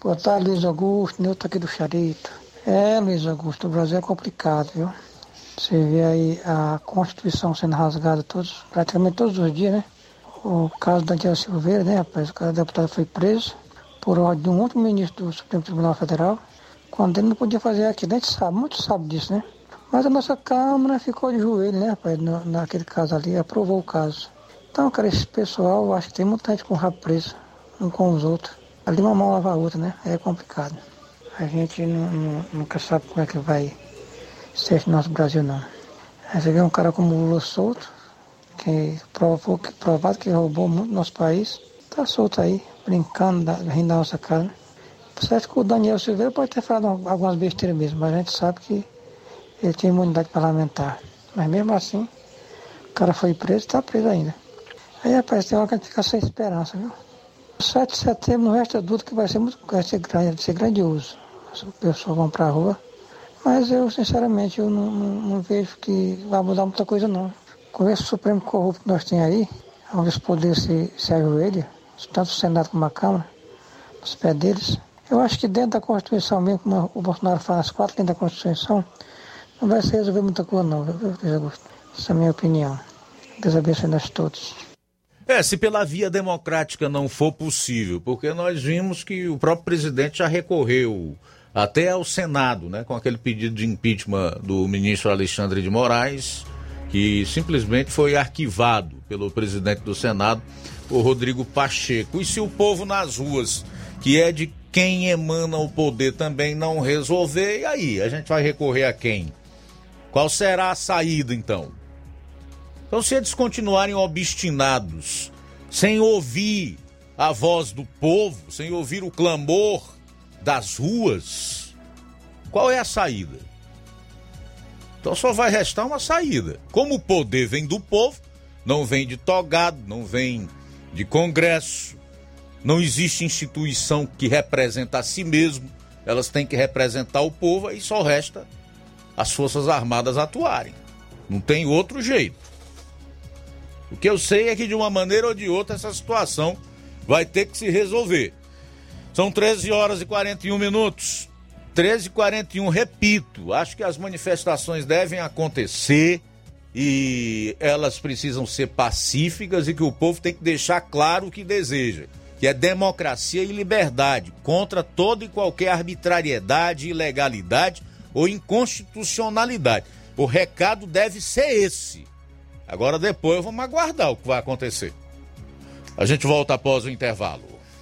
Boa tarde, Luiz Augusto. Newton aqui do Charito. É, Luiz Augusto, o Brasil é complicado, viu? Você vê aí a Constituição sendo rasgada todos, praticamente todos os dias, né? o caso da Daniel Silveira, né, rapaz? O deputado foi preso por ordem de um outro ministro do Supremo Tribunal Federal, quando ele não podia fazer aquilo. A gente sabe, muito sabe disso, né? Mas a nossa Câmara ficou de joelho, né, rapaz, no, naquele caso ali, aprovou o caso. Então, cara, esse pessoal, acho que tem muita gente com o rabo preso, um com os outros. Ali uma mão lava a outra, né? É complicado. A gente não, não, nunca sabe como é que vai ser o nosso Brasil, não. Aí você vê um cara como o Lula solto, que provou que provado que roubou muito nosso país, tá solto aí, brincando, rindo da nossa cara. Certo que o Daniel Silveira pode ter falado algumas besteiras mesmo, mas a gente sabe que ele tem imunidade parlamentar. Mas mesmo assim, o cara foi preso e está preso ainda. Aí, rapaz, tem hora que a gente fica sem esperança, viu? O 7 de setembro não resta dúvida que vai ser muito vai ser grande, vai ser grandioso. As pessoas vão para a rua. Mas eu, sinceramente, eu não, não, não vejo que vai mudar muita coisa não. Com esse Supremo corrupto que nós temos aí, onde os poderes se, se ajoelham, tanto o Senado como a Câmara, os pés deles, Eu acho que dentro da Constituição mesmo, como o Bolsonaro fala as quatro linhas da Constituição, não vai se resolver muita coisa não, viu, Luiz Augusto? Essa é a minha opinião. Deus abençoe nós todos. É, se pela via democrática não for possível, porque nós vimos que o próprio presidente já recorreu até ao Senado, né, com aquele pedido de impeachment do ministro Alexandre de Moraes, que simplesmente foi arquivado pelo presidente do Senado, o Rodrigo Pacheco. E se o povo nas ruas, que é de quem emana o poder, também não resolver, e aí? A gente vai recorrer a quem? Qual será a saída então? Então, se eles continuarem obstinados, sem ouvir a voz do povo, sem ouvir o clamor das ruas, qual é a saída? Então só vai restar uma saída. Como o poder vem do povo, não vem de togado, não vem de congresso, não existe instituição que representa a si mesmo, elas têm que representar o povo e só resta as Forças Armadas atuarem. Não tem outro jeito. O que eu sei é que de uma maneira ou de outra essa situação vai ter que se resolver. São 13 horas e 41 minutos. 13 e 41, repito, acho que as manifestações devem acontecer e elas precisam ser pacíficas e que o povo tem que deixar claro o que deseja, que é democracia e liberdade, contra toda e qualquer arbitrariedade, ilegalidade ou inconstitucionalidade. O recado deve ser esse. Agora depois vamos aguardar o que vai acontecer. A gente volta após o intervalo.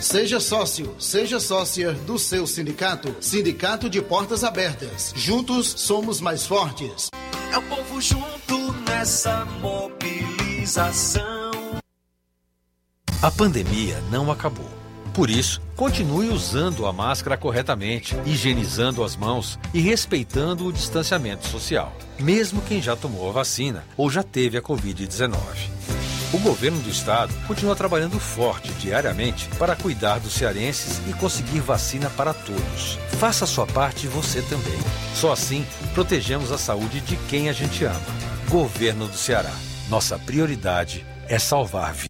Seja sócio, seja sócia do seu sindicato. Sindicato de Portas Abertas. Juntos somos mais fortes. É o povo junto nessa mobilização. A pandemia não acabou. Por isso, continue usando a máscara corretamente, higienizando as mãos e respeitando o distanciamento social, mesmo quem já tomou a vacina ou já teve a Covid-19. O governo do estado continua trabalhando forte diariamente para cuidar dos cearenses e conseguir vacina para todos. Faça sua parte você também. Só assim protegemos a saúde de quem a gente ama. Governo do Ceará. Nossa prioridade é salvar vidas.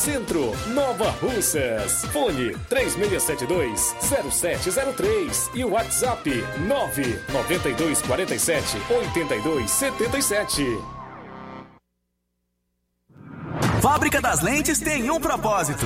Centro, Nova Russas. Fone 3672-0703 e WhatsApp 99247-8277. Fábrica das Lentes tem um propósito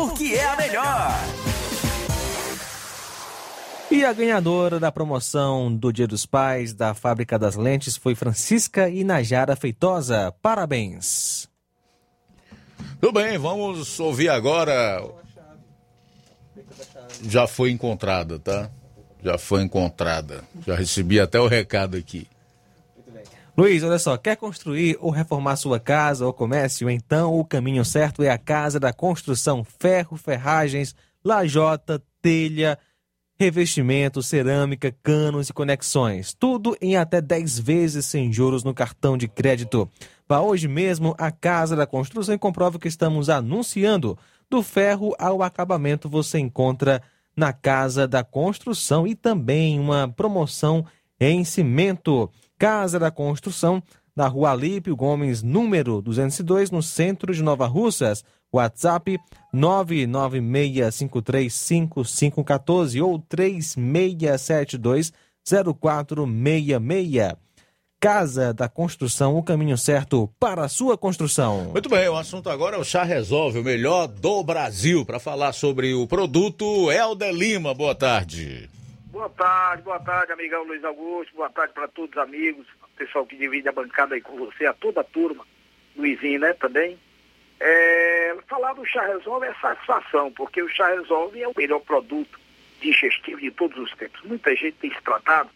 porque é a melhor. E a ganhadora da promoção do Dia dos Pais da Fábrica das Lentes foi Francisca Inajara Feitosa. Parabéns. Tudo bem, vamos ouvir agora. Já foi encontrada, tá? Já foi encontrada. Já recebi até o recado aqui. Luiz, olha só, quer construir ou reformar sua casa ou comércio? Então o caminho certo é a Casa da Construção Ferro, Ferragens, Lajota, Telha, revestimento, cerâmica, canos e conexões. Tudo em até 10 vezes sem juros no cartão de crédito. Vá hoje mesmo à Casa da Construção e comprove que estamos anunciando. Do ferro ao acabamento você encontra na Casa da Construção e também uma promoção em cimento. Casa da Construção, na rua Alípio Gomes, número 202, no centro de Nova Russas. WhatsApp 996535514 ou 36720466. Casa da Construção, o caminho certo para a sua construção. Muito bem, o assunto agora é o Chá Resolve, o melhor do Brasil. Para falar sobre o produto, Helder Lima, boa tarde. Boa tarde, boa tarde, amigão Luiz Augusto, boa tarde para todos os amigos, pessoal que divide a bancada aí com você, a toda a turma, Luizinho, né, também. É, falar do Chá Resolve é satisfação, porque o Chá Resolve é o melhor produto digestivo de todos os tempos. Muita gente tem se tratado,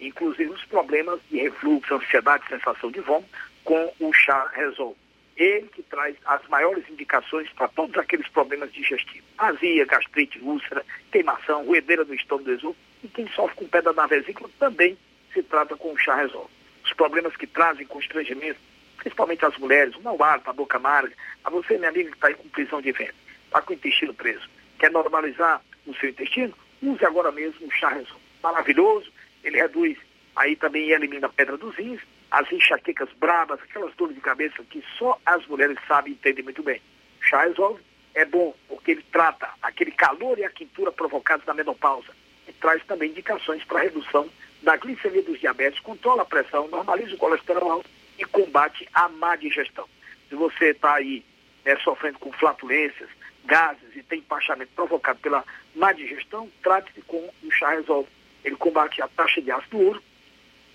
inclusive os problemas de refluxo, ansiedade, sensação de vômito, com o Chá Resolve. Ele que traz as maiores indicações para todos aqueles problemas digestivos. Azia, gastrite, úlcera, queimação, roedeira do estômago do esôfago. E quem sofre com pedra na vesícula também se trata com o chá resolve. Os problemas que trazem constrangimento, principalmente as mulheres, o mau hálito, a boca amarga, a você, minha amiga, que está aí com prisão de ventre, está com o intestino preso, quer normalizar o seu intestino, use agora mesmo o chá resolve. Maravilhoso, ele reduz aí também elimina a pedra dos rins, as enxaquecas bravas, aquelas dores de cabeça que só as mulheres sabem e entendem muito bem. O chá resolve é bom porque ele trata aquele calor e a quintura provocados na menopausa traz também indicações para redução da glicemia dos diabetes, controla a pressão, normaliza o colesterol e combate a má digestão. Se você está aí né, sofrendo com flatulências, gases e tem empachamento provocado pela má digestão, trate-se com o chá resolve. Ele combate a taxa de ácido úrico,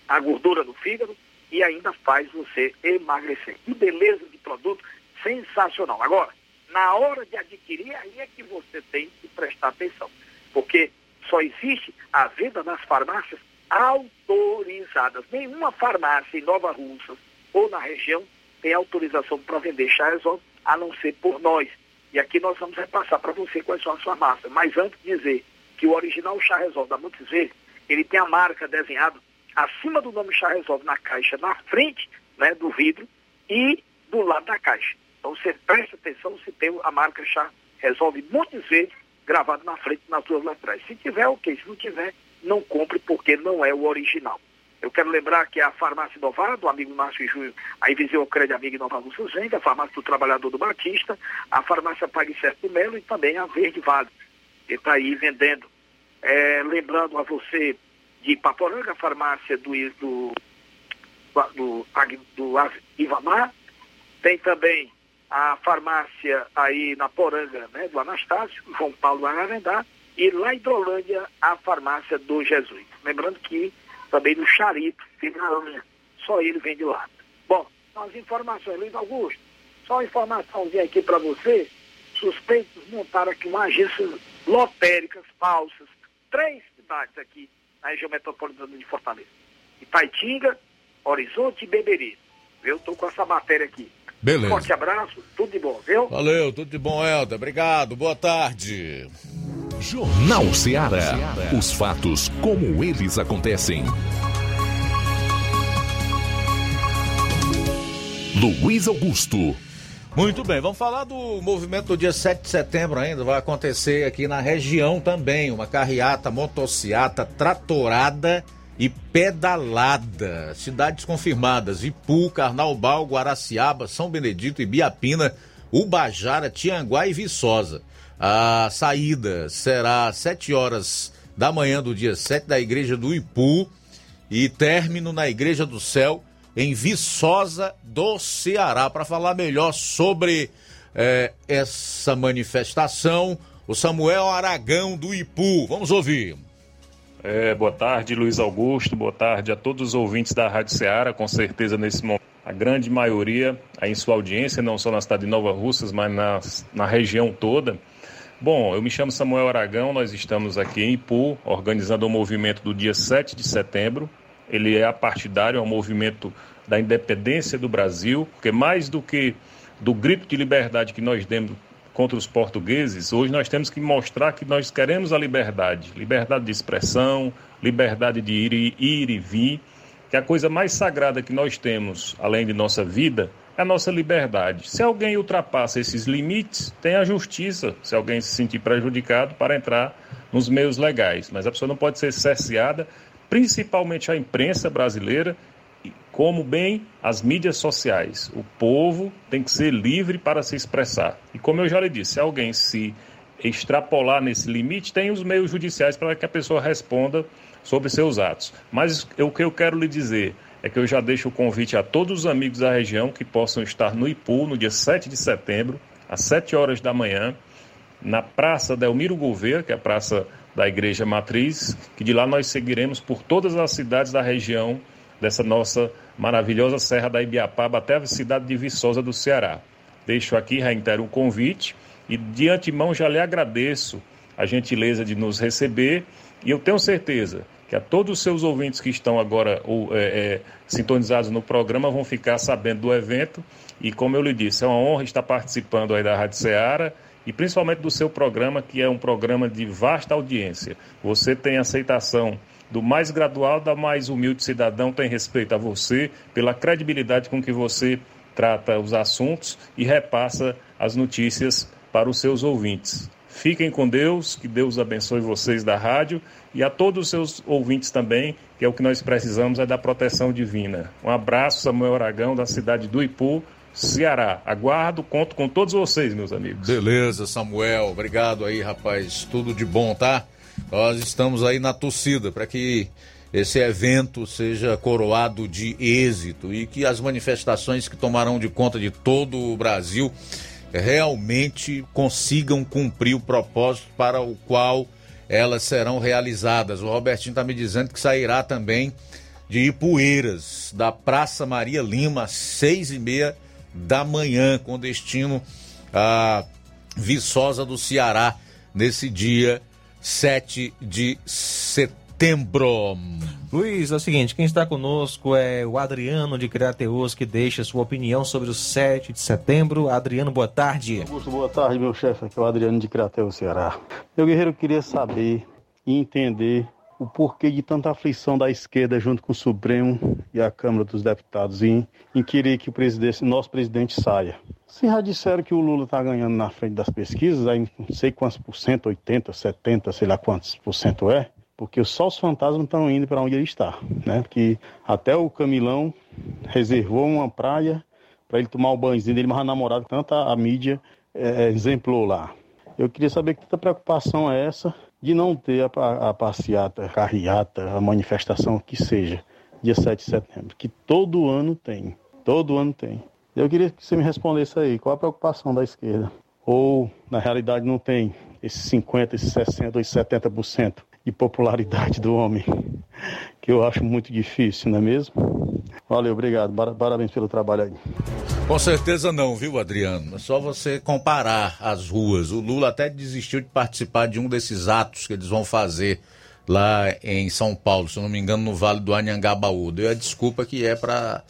a gordura do fígado e ainda faz você emagrecer. Que beleza de produto sensacional. Agora, na hora de adquirir, aí é que você tem que prestar atenção. Porque só existe a venda nas farmácias autorizadas. Nenhuma farmácia em Nova Russa ou na região tem autorização para vender Charizon, a não ser por nós. E aqui nós vamos repassar para você quais são as farmácias. Mas antes de dizer que o original Chá Resolve da Montes Verde, ele tem a marca desenhada acima do nome Chá Resolve na caixa, na frente né, do vidro e do lado da caixa. Então você presta atenção se tem a marca Chá Resolve Montes Verde gravado na frente nas duas laterais. Se tiver, ok. Se não tiver, não compre porque não é o original. Eu quero lembrar que a farmácia Inovada, do amigo Márcio Júnior, aí Viseu Crédito Amigo Nova Augusto Zenga, a farmácia do Trabalhador do Batista, a farmácia Pague Certo Melo e também a Verde Vale, que está aí vendendo. É, lembrando a você de Paporanga, a farmácia do, do, do, do, do Ivamar, tem também a farmácia aí na Poranga, né, do Anastácio, João Paulo Ararendá, e lá em Hidrolândia, a farmácia do Jesus. Lembrando que também no Charito, Finalândia, só ele vem de lá. Bom, as informações, Luiz Augusto, só uma informaçãozinha aqui para você, suspeitos montaram aqui uma agência lotéricas falsas, três cidades aqui na região metropolitana de Fortaleza. Itaitinga, Horizonte e Beberi. Eu estou com essa matéria aqui. Beleza. Forte abraço, tudo de bom, viu? Valeu, tudo de bom, Helder. Obrigado, boa tarde. Jornal Ceará. Os fatos como eles acontecem. Luiz Augusto. Muito bem, vamos falar do movimento do dia 7 de setembro ainda. Vai acontecer aqui na região também. Uma carreata, motociata, tratorada e pedalada. Cidades confirmadas: Ipu, Carnaubal, Guaraciaba, São Benedito e Biapina, Ubajara, Tianguá e Viçosa. A saída será às 7 horas da manhã do dia 7 da Igreja do Ipu e término na Igreja do Céu, em Viçosa do Ceará. Para falar melhor sobre eh, essa manifestação, o Samuel Aragão do Ipu. Vamos ouvir. É, boa tarde, Luiz Augusto. Boa tarde a todos os ouvintes da Rádio Ceará. Com certeza, nesse momento, a grande maioria aí em sua audiência, não só na cidade de Nova Russas, mas na, na região toda. Bom, eu me chamo Samuel Aragão, nós estamos aqui em Ipu, organizando o movimento do dia 7 de setembro. Ele é apartidário, é um movimento da independência do Brasil, porque mais do que do grito de liberdade que nós demos contra os portugueses, hoje nós temos que mostrar que nós queremos a liberdade, liberdade de expressão, liberdade de ir e, ir e vir, que a coisa mais sagrada que nós temos, além de nossa vida, é a nossa liberdade. Se alguém ultrapassa esses limites, tem a justiça, se alguém se sentir prejudicado, para entrar nos meios legais. Mas a pessoa não pode ser cerceada, principalmente a imprensa brasileira, como bem as mídias sociais. O povo tem que ser livre para se expressar. E como eu já lhe disse, se alguém se extrapolar nesse limite, tem os meios judiciais para que a pessoa responda sobre seus atos. Mas o que eu quero lhe dizer é que eu já deixo o convite a todos os amigos da região que possam estar no Ipu no dia 7 de setembro, às 7 horas da manhã, na Praça Delmiro Gouveia, que é a praça da Igreja Matriz, que de lá nós seguiremos por todas as cidades da região dessa nossa maravilhosa Serra da Ibiapaba até a cidade de Viçosa do Ceará. Deixo aqui, reitero o convite e de antemão já lhe agradeço a gentileza de nos receber e eu tenho certeza que a todos os seus ouvintes que estão agora ou, é, é, sintonizados no programa vão ficar sabendo do evento. E como eu lhe disse, é uma honra estar participando aí da Rádio Ceará e principalmente do seu programa, que é um programa de vasta audiência. Você tem aceitação do mais gradual, da mais humilde cidadão, tem respeito a você pela credibilidade com que você trata os assuntos e repassa as notícias para os seus ouvintes. Fiquem com Deus, que Deus abençoe vocês da rádio e a todos os seus ouvintes também, que é o que nós precisamos é da proteção divina. Um abraço, Samuel Aragão, da cidade do Ipu, Ceará. Aguardo, conto com todos vocês, meus amigos. Beleza, Samuel. Obrigado aí, rapaz. Tudo de bom, tá? Nós estamos aí na torcida para que esse evento seja coroado de êxito e que as manifestações que tomarão de conta de todo o Brasil realmente consigam cumprir o propósito para o qual elas serão realizadas. O Robertinho está me dizendo que sairá também de Ipueiras, da Praça Maria Lima, às seis e meia da manhã, com destino a Viçosa do Ceará, nesse dia 7 de setembro. Luiz, é o seguinte, quem está conosco é o Adriano de Crateus, que deixa sua opinião sobre o 7 de setembro. Adriano, boa tarde. Augusto, boa tarde, meu chefe. Aqui é o Adriano de Crateus, Ceará. Meu guerreiro, queria saber e entender o porquê de tanta aflição da esquerda junto com o Supremo e a Câmara dos Deputados em, em querer que o presidente, nosso presidente saia. Se já disseram que o Lula está ganhando na frente das pesquisas, aí não sei quantos por cento, 80, 70, sei lá quantos por cento é, porque só os fantasmas estão indo para onde ele está, né? Porque até o Camilão reservou uma praia para ele tomar o banhozinho dele, mas a namorada, tanta a mídia é, exemplou lá. Eu queria saber que tanta preocupação é essa de não ter a, a, passeata, a carreata, a manifestação que seja, dia 7 de setembro, que todo ano tem, todo ano tem. Eu queria que você me respondesse aí, qual a preocupação da esquerda? Ou, na realidade, não tem esses 50, esses 60, esses 70% de popularidade do homem, que eu acho muito difícil, não é mesmo? Valeu, obrigado. Parabéns pelo trabalho aí. Com certeza não, viu, Adriano? É só você comparar as ruas. O Lula até desistiu de participar de um desses atos que eles vão fazer lá em São Paulo, se não me engano, no Vale do Anhangabaú. Deu a desculpa que é para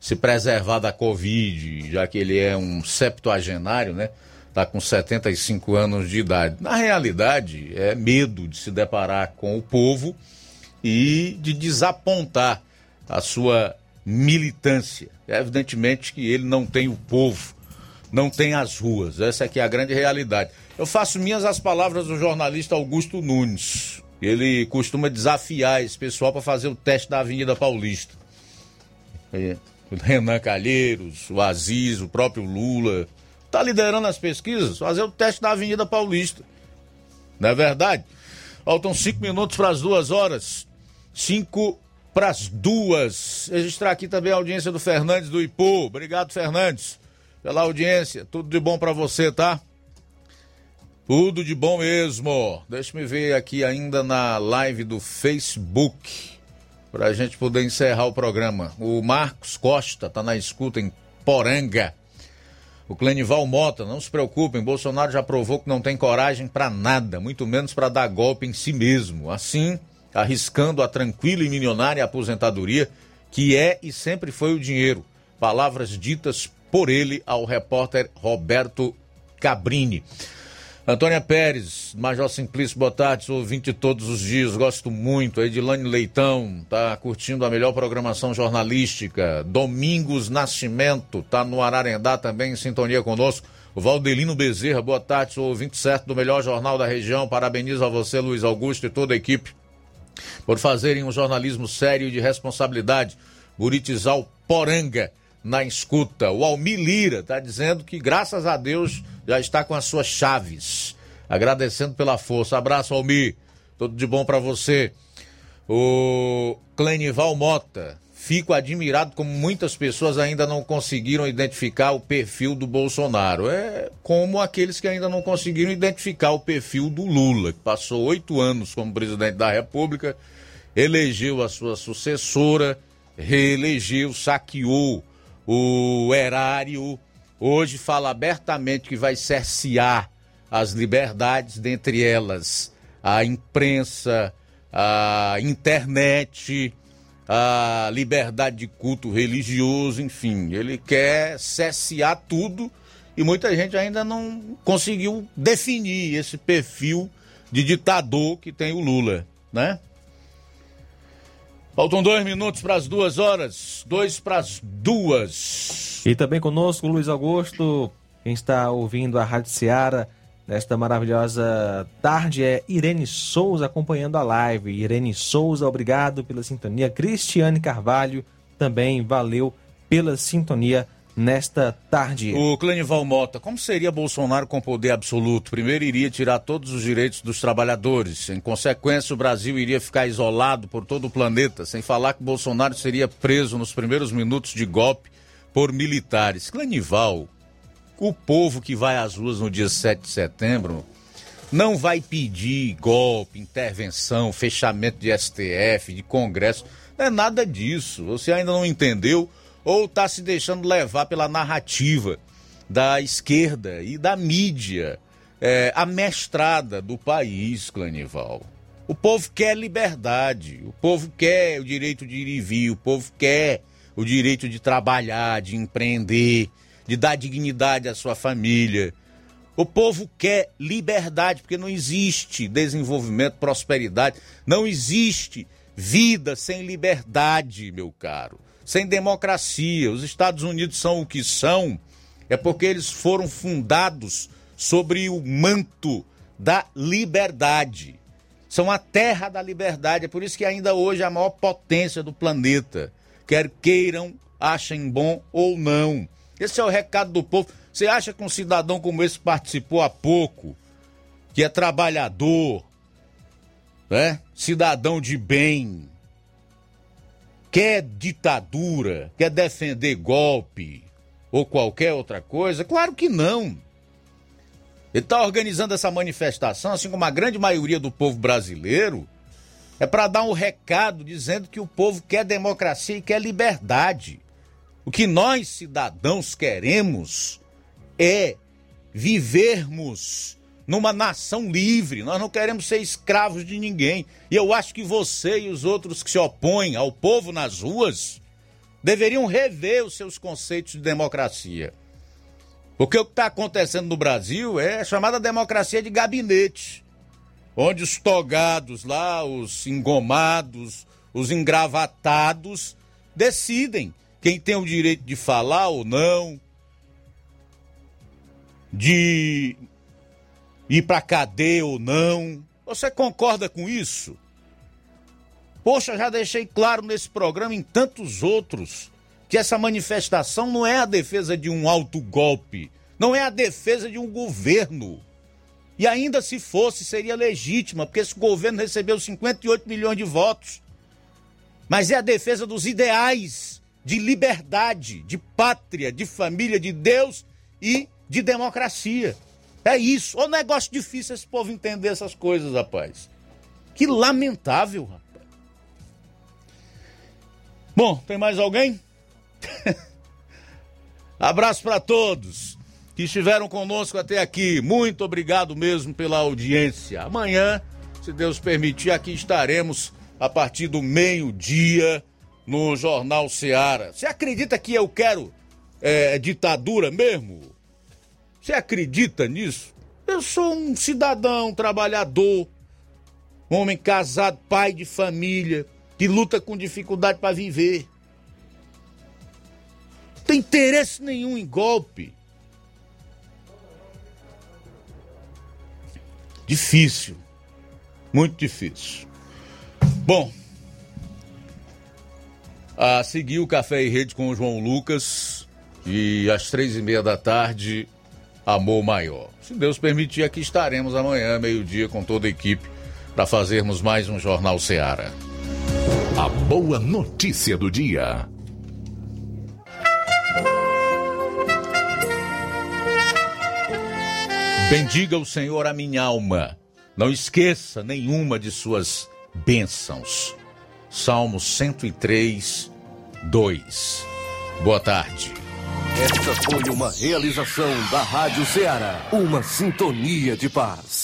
se preservar da Covid, já que ele é um septuagenário, né? Está com 75 anos de idade. Na realidade, é medo de se deparar com o povo e de desapontar a sua militância. É evidentemente que ele não tem o povo, não tem as ruas. Essa aqui é a grande realidade. Eu faço minhas as palavras do jornalista Augusto Nunes. Ele costuma desafiar esse pessoal para fazer o teste da Avenida Paulista. É. O Renan Calheiros, o Aziz, o próprio Lula. Está liderando as pesquisas, fazer o teste da Avenida Paulista. Não é verdade? Faltam cinco minutos para as duas horas. Cinco para as duas. Registrar aqui também a audiência do Fernandes do Ipu. Obrigado, Fernandes, pela audiência. Tudo de bom para você, tá? Tudo de bom mesmo. Deixa me ver aqui ainda na live do Facebook para a gente poder encerrar o programa. O Marcos Costa está na escuta em Poranga. O Clenival Mota, não se preocupem, Bolsonaro já provou que não tem coragem para nada, muito menos para dar golpe em si mesmo. Assim, arriscando a tranquila e milionária aposentadoria, que é e sempre foi o dinheiro. Palavras ditas por ele ao repórter Roberto Cabrini. Antônia Pérez, Major Simplício, boa tarde, sou ouvinte todos os dias, gosto muito. Edilane Leitão, tá curtindo a melhor programação jornalística. Domingos Nascimento, tá no Ararendá também em sintonia conosco. O Valdelino Bezerra, boa tarde, sou ouvinte certo do melhor jornal da região. Parabenizo a você, Luiz Augusto e toda a equipe por fazerem um jornalismo sério e de responsabilidade. Buritizal Poranga na escuta. O Almir Lira está dizendo que, graças a Deus, já está com as suas chaves. Agradecendo pela força. Abraço, Almir. Tudo de bom para você. O Clenival Mota. Fico admirado como muitas pessoas ainda não conseguiram identificar o perfil do Bolsonaro. É como aqueles que ainda não conseguiram identificar o perfil do Lula, que passou oito anos como presidente da República, elegeu a sua sucessora, reelegeu, saqueou o erário hoje fala abertamente que vai cercear as liberdades, dentre elas a imprensa, a internet, a liberdade de culto religioso, enfim. Ele quer cercear tudo e muita gente ainda não conseguiu definir esse perfil de ditador que tem o Lula, né? Faltam dois minutos para as duas horas, dois para as duas. E também conosco, Luiz Augusto, quem está ouvindo a Rádio Seara nesta maravilhosa tarde é Irene Souza acompanhando a live. Irene Souza, obrigado pela sintonia. Cristiane Carvalho, também valeu pela sintonia nesta tarde. O Clenival Mota, como seria Bolsonaro com poder absoluto? Primeiro iria tirar todos os direitos dos trabalhadores. Em consequência, o Brasil iria ficar isolado por todo o planeta, sem falar que Bolsonaro seria preso nos primeiros minutos de golpe por militares. Clenival, o povo que vai às ruas no dia 7 de setembro não vai pedir golpe, intervenção, fechamento de STF, de Congresso. Não é nada disso. Você ainda não entendeu ou está se deixando levar pela narrativa da esquerda e da mídia é, amestrada do país, Clanival. O povo quer liberdade, o povo quer o direito de ir e vir, o povo quer o direito de trabalhar, de empreender, de dar dignidade à sua família. O povo quer liberdade, porque não existe desenvolvimento, prosperidade, não existe vida sem liberdade, meu caro, sem democracia. Os Estados Unidos são o que são, é porque eles foram fundados sobre o manto da liberdade. São a terra da liberdade, é por isso que ainda hoje é a maior potência do planeta. Quer queiram, achem bom ou não. Esse é o recado do povo. Você acha que um cidadão como esse participou há pouco, que é trabalhador, né? cidadão de bem, quer ditadura, quer defender golpe ou qualquer outra coisa? Claro que não. Ele está organizando essa manifestação, assim como a grande maioria do povo brasileiro, é para dar um recado dizendo que o povo quer democracia e quer liberdade. O que nós, cidadãos, queremos é vivermos numa nação livre. Nós não queremos ser escravos de ninguém. E eu acho que você e os outros que se opõem ao povo nas ruas deveriam rever os seus conceitos de democracia. Porque o que está acontecendo no Brasil é a chamada democracia de gabinete, onde os togados lá, os engomados, os engravatados, decidem quem tem o direito de falar ou não, de ir para cadeia ou não. Você concorda com isso? Poxa, já deixei claro nesse programa e em tantos outros que essa manifestação não é a defesa de um autogolpe, não é a defesa de um governo. E ainda se fosse, seria legítima, porque esse governo recebeu 58 milhões de votos. Mas é a defesa dos ideais de liberdade, de pátria, de família, de Deus e de democracia. É isso. Ô negócio difícil esse povo entender essas coisas, rapaz. Que lamentável, rapaz. Bom, tem mais alguém? Abraço para todos que estiveram conosco até aqui. Muito obrigado mesmo pela audiência. Amanhã, se Deus permitir, aqui estaremos a partir do meio-dia no Jornal Seara. Você acredita que eu quero é, ditadura mesmo? Você acredita nisso? Eu sou um cidadão, trabalhador, homem casado, pai de família, que luta com dificuldade para viver. Não tem interesse nenhum em golpe. Difícil. Muito difícil. Bom, a seguir o Café e Rede com o João Lucas. E às três e meia da tarde, Amor Maior. Se Deus permitir, aqui estaremos amanhã, meio-dia, com toda a equipe, para fazermos mais um Jornal Seara. A boa notícia do dia. Bendiga o Senhor a minha alma. Não esqueça nenhuma de suas bênçãos. Salmo 103, 2. Boa tarde. Esta foi uma realização da Rádio Ceará. Uma sintonia de paz.